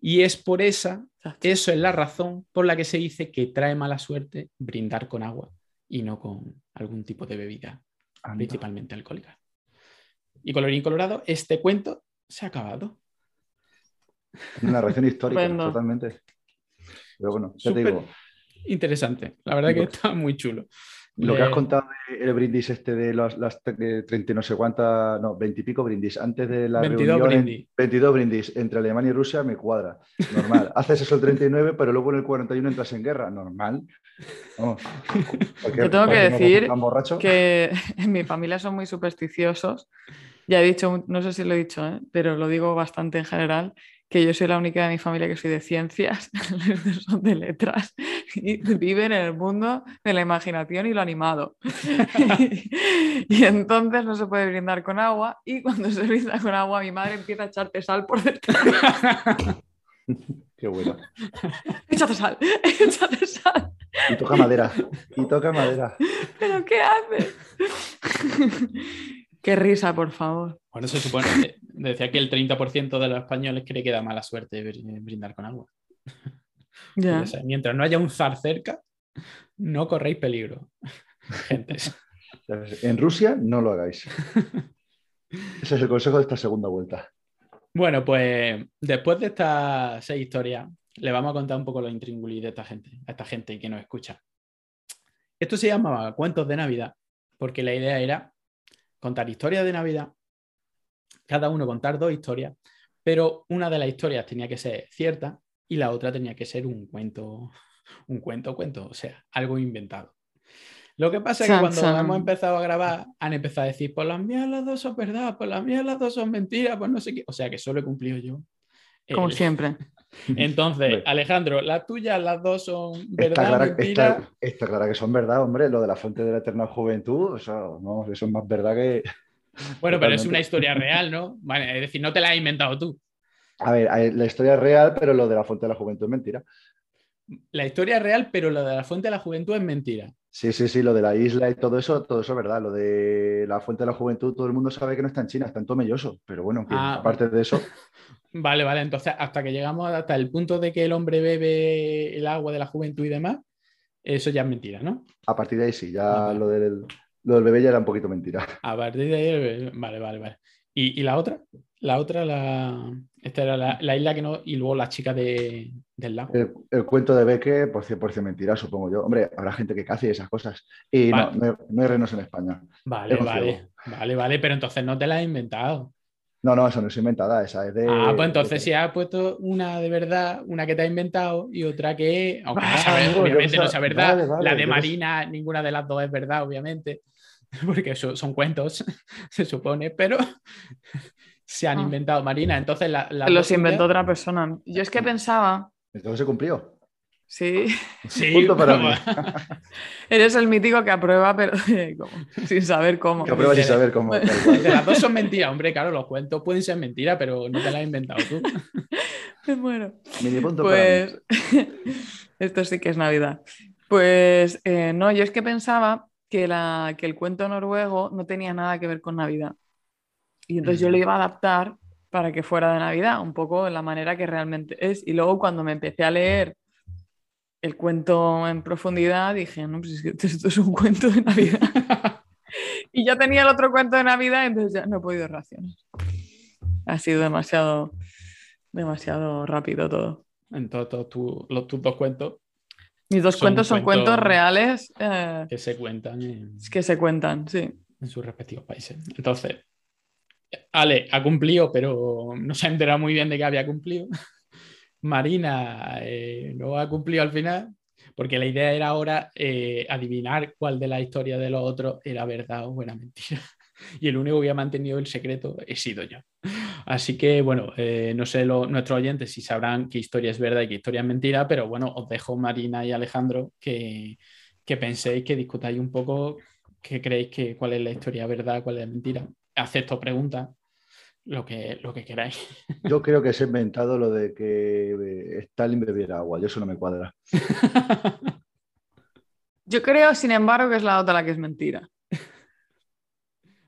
Y es por esa, eso es la razón por la que se dice que trae mala suerte brindar con agua y no con algún tipo de bebida, principalmente alcohólica. Y colorín colorado, este cuento se ha acabado. Una narración histórica, totalmente. Pero bueno, ya te digo. Interesante. La verdad que está muy chulo. Lo que has contado el brindis este de las, las 30 no sé cuántas, no, 20 y pico brindis, antes de la 22 reunión, brindis. 22 brindis entre Alemania y Rusia me cuadra, normal. Haces eso el 39, pero luego en el 41 entras en guerra, normal. Yo tengo que decir que en mi familia son muy supersticiosos. Ya he dicho, no sé si lo he dicho, ¿eh? pero lo digo bastante en general, que yo soy la única de mi familia que soy de ciencias, son de letras, y viven en el mundo de la imaginación y lo animado. y, entonces no se puede brindar con agua, y cuando se brinda con agua, mi madre empieza a echarte sal por detrás. Qué bueno. Échate sal, échate sal. Y toca madera, y toca madera. ¿Pero qué haces? Qué risa, por favor. Bueno, se supone, decía que el 30% de los españoles cree que da mala suerte brindar con agua. Mientras no haya un zar cerca, no corréis peligro, gentes. En Rusia no lo hagáis. Ese es el consejo de esta segunda vuelta. Bueno, pues después de estas seis historias, le vamos a contar un poco los intríngulis de esta gente, a esta gente que nos escucha. Esto se llamaba Cuentos de Navidad, porque la idea era contar historias de Navidad, cada uno contar dos historias, pero una de las historias tenía que ser cierta y la otra tenía que ser un cuento, un cuento, cuento, o sea, algo inventado. Lo que pasa es que cuando hemos empezado a grabar, han empezado a decir, pues las mías las dos son verdad, pues las mías las dos son mentiras, pues no sé qué. O sea que solo he cumplido yo. Como siempre. Entonces, Alejandro, las tuyas, las dos son verdad. Está, está, clara que son verdad, hombre. Lo de la fuente de la eterna juventud, eso, no, eso es más verdad que. Bueno, pero es una historia real, ¿no? es decir, no te la has inventado tú. A ver, la historia es real, pero lo de la fuente de la juventud es mentira. La historia es real, pero lo de la fuente de la juventud es mentira. Sí, sí, sí, lo de la isla y todo eso, todo eso es verdad. Lo de la fuente de la juventud, todo el mundo sabe que no está en China, está en Tomelloso. Pero bueno, ah, aparte de eso. Vale, vale. Entonces, hasta que llegamos hasta el punto de que el hombre bebe el agua de la juventud y demás, eso ya es mentira, ¿no? A partir de ahí sí, ya lo, del, lo del bebé ya era un poquito mentira. A partir de ahí, vale, vale, vale. ¿Y, la otra? La otra, la... esta era la, isla que no, y luego la chica de, del lago. El, cuento de Beque, por 100% mentira, supongo yo. Hombre, habrá gente que cace esas cosas. Y no, no, hay renos en España. Vale, vale, vale, vale, pero entonces no te la has inventado. No, no, eso no es inventada, esa es de. Ah, pues entonces si has puesto una de verdad, una que te ha inventado y otra que, aunque no obviamente no sea verdad, la de Marina, ninguna de las dos es verdad, obviamente, porque son cuentos, se supone, pero se han ah. inventado Marina. Entonces la, los inventó otra persona. Yo es que pensaba. Entonces se cumplió. Sí. Sí. Punto para mí. Eres el mítico que aprueba, pero sin saber cómo. Que aprueba sin saber cómo. las dos son mentiras, hombre, claro, los cuentos pueden ser mentiras, pero no te las has inventado tú. bueno. pues esto sí que es Navidad. Pues eh, no, yo es que pensaba que, la, que el cuento noruego no tenía nada que ver con Navidad. Y entonces yo lo iba a adaptar para que fuera de Navidad, un poco de la manera que realmente es. Y luego cuando me empecé a leer el cuento en profundidad, dije, no, pues esto es un cuento de Navidad. y ya tenía el otro cuento de Navidad, entonces ya no he podido reaccionar. Ha sido demasiado, demasiado rápido todo. En todos los, tus dos cuentos. Mis dos cuentos son cuentos, reales. Eh, que se cuentan. Que se cuentan, sí. En sus respectivos países. Entonces, Ale ha cumplido, pero no se ha enterado muy bien de que había cumplido. Marina eh, no ha cumplido al final, porque la idea era ahora eh, adivinar cuál de la historia de los otros era verdad o buena mentira. Y el único que ha mantenido el secreto he sido yo. Así que, bueno, eh, no sé nuestros oyentes si sabrán qué historia es verdad y qué historia es mentira, pero bueno, os dejo Marina y Alejandro que, que penséis, que discutáis un poco, que creéis que cuál es la historia verdad, cuál es la mentira. Acepto preguntas lo que, lo que queráis. Yo creo que se ha inventado lo de que eh, Stalin bebiera agua, y eso no me cuadra. Yo creo, sin embargo, que es la otra la que es mentira.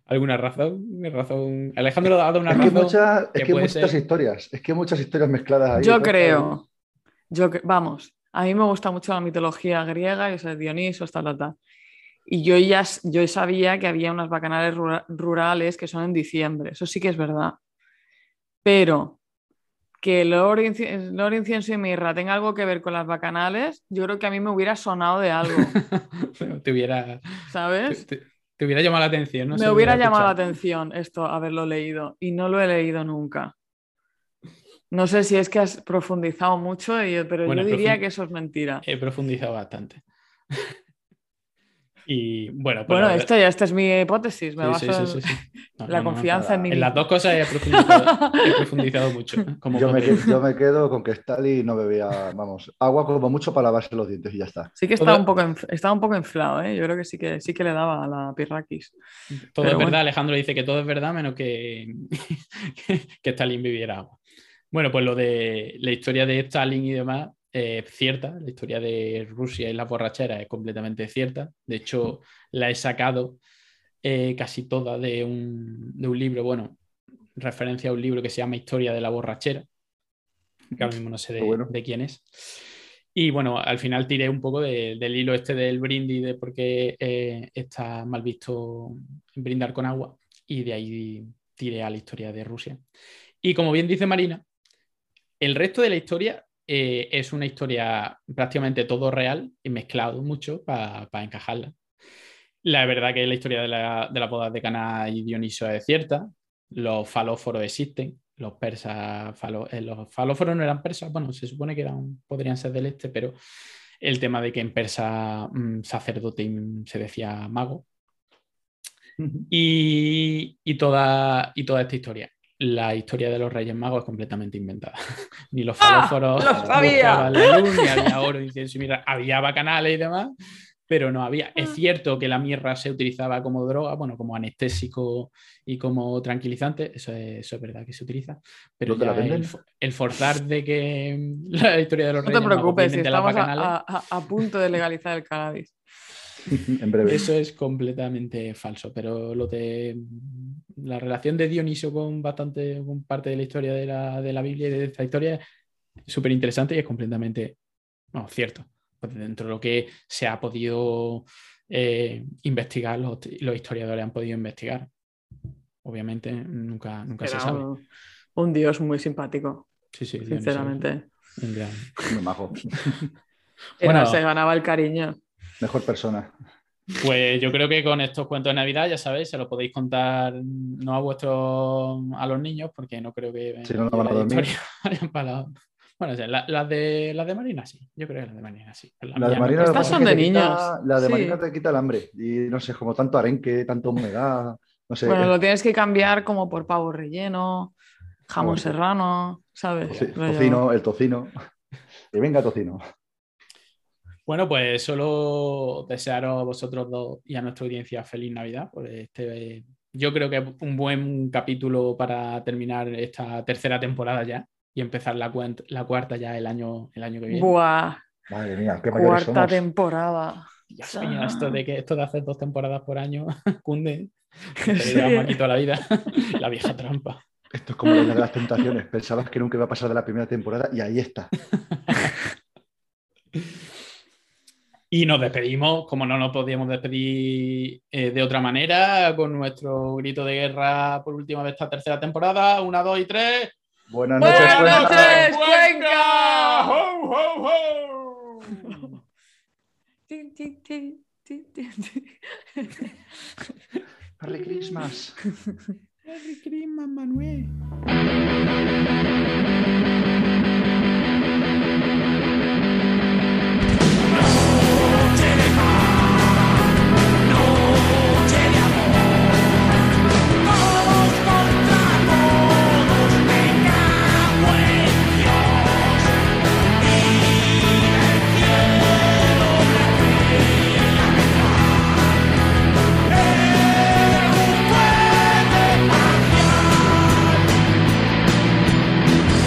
¿Alguna razón? razón? Alejandro ha dado una es razón. es que hay muchas historias, es que hay muchas historias mezcladas ahí. Yo creo, yo vamos, a mí me gusta mucho la mitología griega, y eso de Dioniso, hasta la tal. Y yo ya yo sabía que había unas bacanales rurales que son en diciembre, eso sí que es verdad. Pero que el oro, incienso y mirra tenga algo que ver con las bacanales, yo creo que a mí me hubiera sonado de algo. te hubiera. ¿Sabes? Te, hubiera llamado la atención, ¿no? Me hubiera llamado la atención esto, haberlo leído. Y no lo he leído nunca. No sé si es que has profundizado mucho, pero yo diría que eso es mentira. He profundizado bastante. Y bueno, pues bueno, esta, ya, esta es mi hipótesis. Me sí, sí, sí, la confianza en mí. En las dos cosas he profundizado, he profundizado mucho. yo, me, yo, me, quedo con que Stalin no bebía, vamos, agua como mucho para lavarse los dientes y ya está. Sí que estaba, un, poco estaba un poco inflado, ¿eh? yo creo que sí que sí que le daba a la pirraquis. Todo es verdad, Alejandro dice que todo es verdad menos que, que Stalin bebiera agua. Bueno, pues lo de la historia de Stalin y demás, cierta, la historia de Rusia y la borrachera es completamente cierta. De hecho, la he sacado eh, casi toda de un, libro, bueno, referencia a un libro que se llama Historia de la borrachera, que ahora mismo no sé de, quién es. Y bueno, al final tiré un poco del hilo este del brindis, de por qué eh, está mal visto brindar con agua, y de ahí tiré a la historia de Rusia. Y como bien dice Marina, el resto de la historia eh, es una historia prácticamente todo real y mezclado mucho para encajarla. La verdad que la historia de la, de boda de Cana y Dioniso es cierta. Los falóforos existen. Los persas, eh, los falóforos no eran persas, bueno, se supone que eran, podrían ser del este, pero el tema de que en persa mm, sacerdote se decía mago. y, y, toda, y toda esta historia la historia de los Reyes Magos es completamente inventada. ni los ¡Ah! falóforos buscaban la luz, ni había oro, incienso, mira, había bacanales y demás, pero no había. Es ah. cierto que la mirra se utilizaba como droga, bueno, como anestésico y como tranquilizante, eso es, eso es verdad que se utiliza, pero el, forzar de que la historia de los Reyes No te preocupes, si estamos a, a punto de legalizar el cannabis. en breve. Eso es completamente falso, pero lo de la relación de Dioniso con bastante con parte de la historia de la, de la Biblia y de esta historia es súper interesante y es completamente no, cierto. Pues dentro de lo que se ha podido eh, investigar, los, historiadores han podido investigar. Obviamente nunca, nunca se sabe. Un, dios muy simpático. Sí, sí, sinceramente. un gran. Muy majo. bueno, se ganaba el cariño. Mejor persona. Pues yo creo que con estos cuentos de Navidad, ya sabéis, se lo podéis contar no a vuestros, a los niños, porque no creo que si no, van a dormir. Bueno, las de, las de Marina sí, yo creo que las de Marina sí. La, de Marina Estas son de niños. la de Marina te quita el hambre y no sé, como tanto arenque, tanto humedad, no sé. Bueno, lo tienes que cambiar como por pavo relleno, jamón serrano, ¿sabes? tocino, el tocino. Que venga tocino. Bueno, pues solo desearos a vosotros dos y a nuestra audiencia feliz Navidad. Pues este, yo creo que es un buen capítulo para terminar esta tercera temporada ya y empezar la, cuarta ya el año, el año que viene. Buah. Madre mía, qué Cuarta temporada. esto de que esto de hacer dos temporadas por año cunde. Sí. toda la vida. la vieja trampa. Esto es como la de las tentaciones. Pensabas que nunca iba a pasar de la primera temporada y ahí está. Y nos despedimos, como no nos podíamos despedir eh, de otra manera, con nuestro grito de guerra por última vez esta tercera temporada. Una, dos y tres. Buenas noches, Buenas noches, Cuenca. ¡Ho, ho, ho! Merry Christmas. Merry Christmas, Manuel.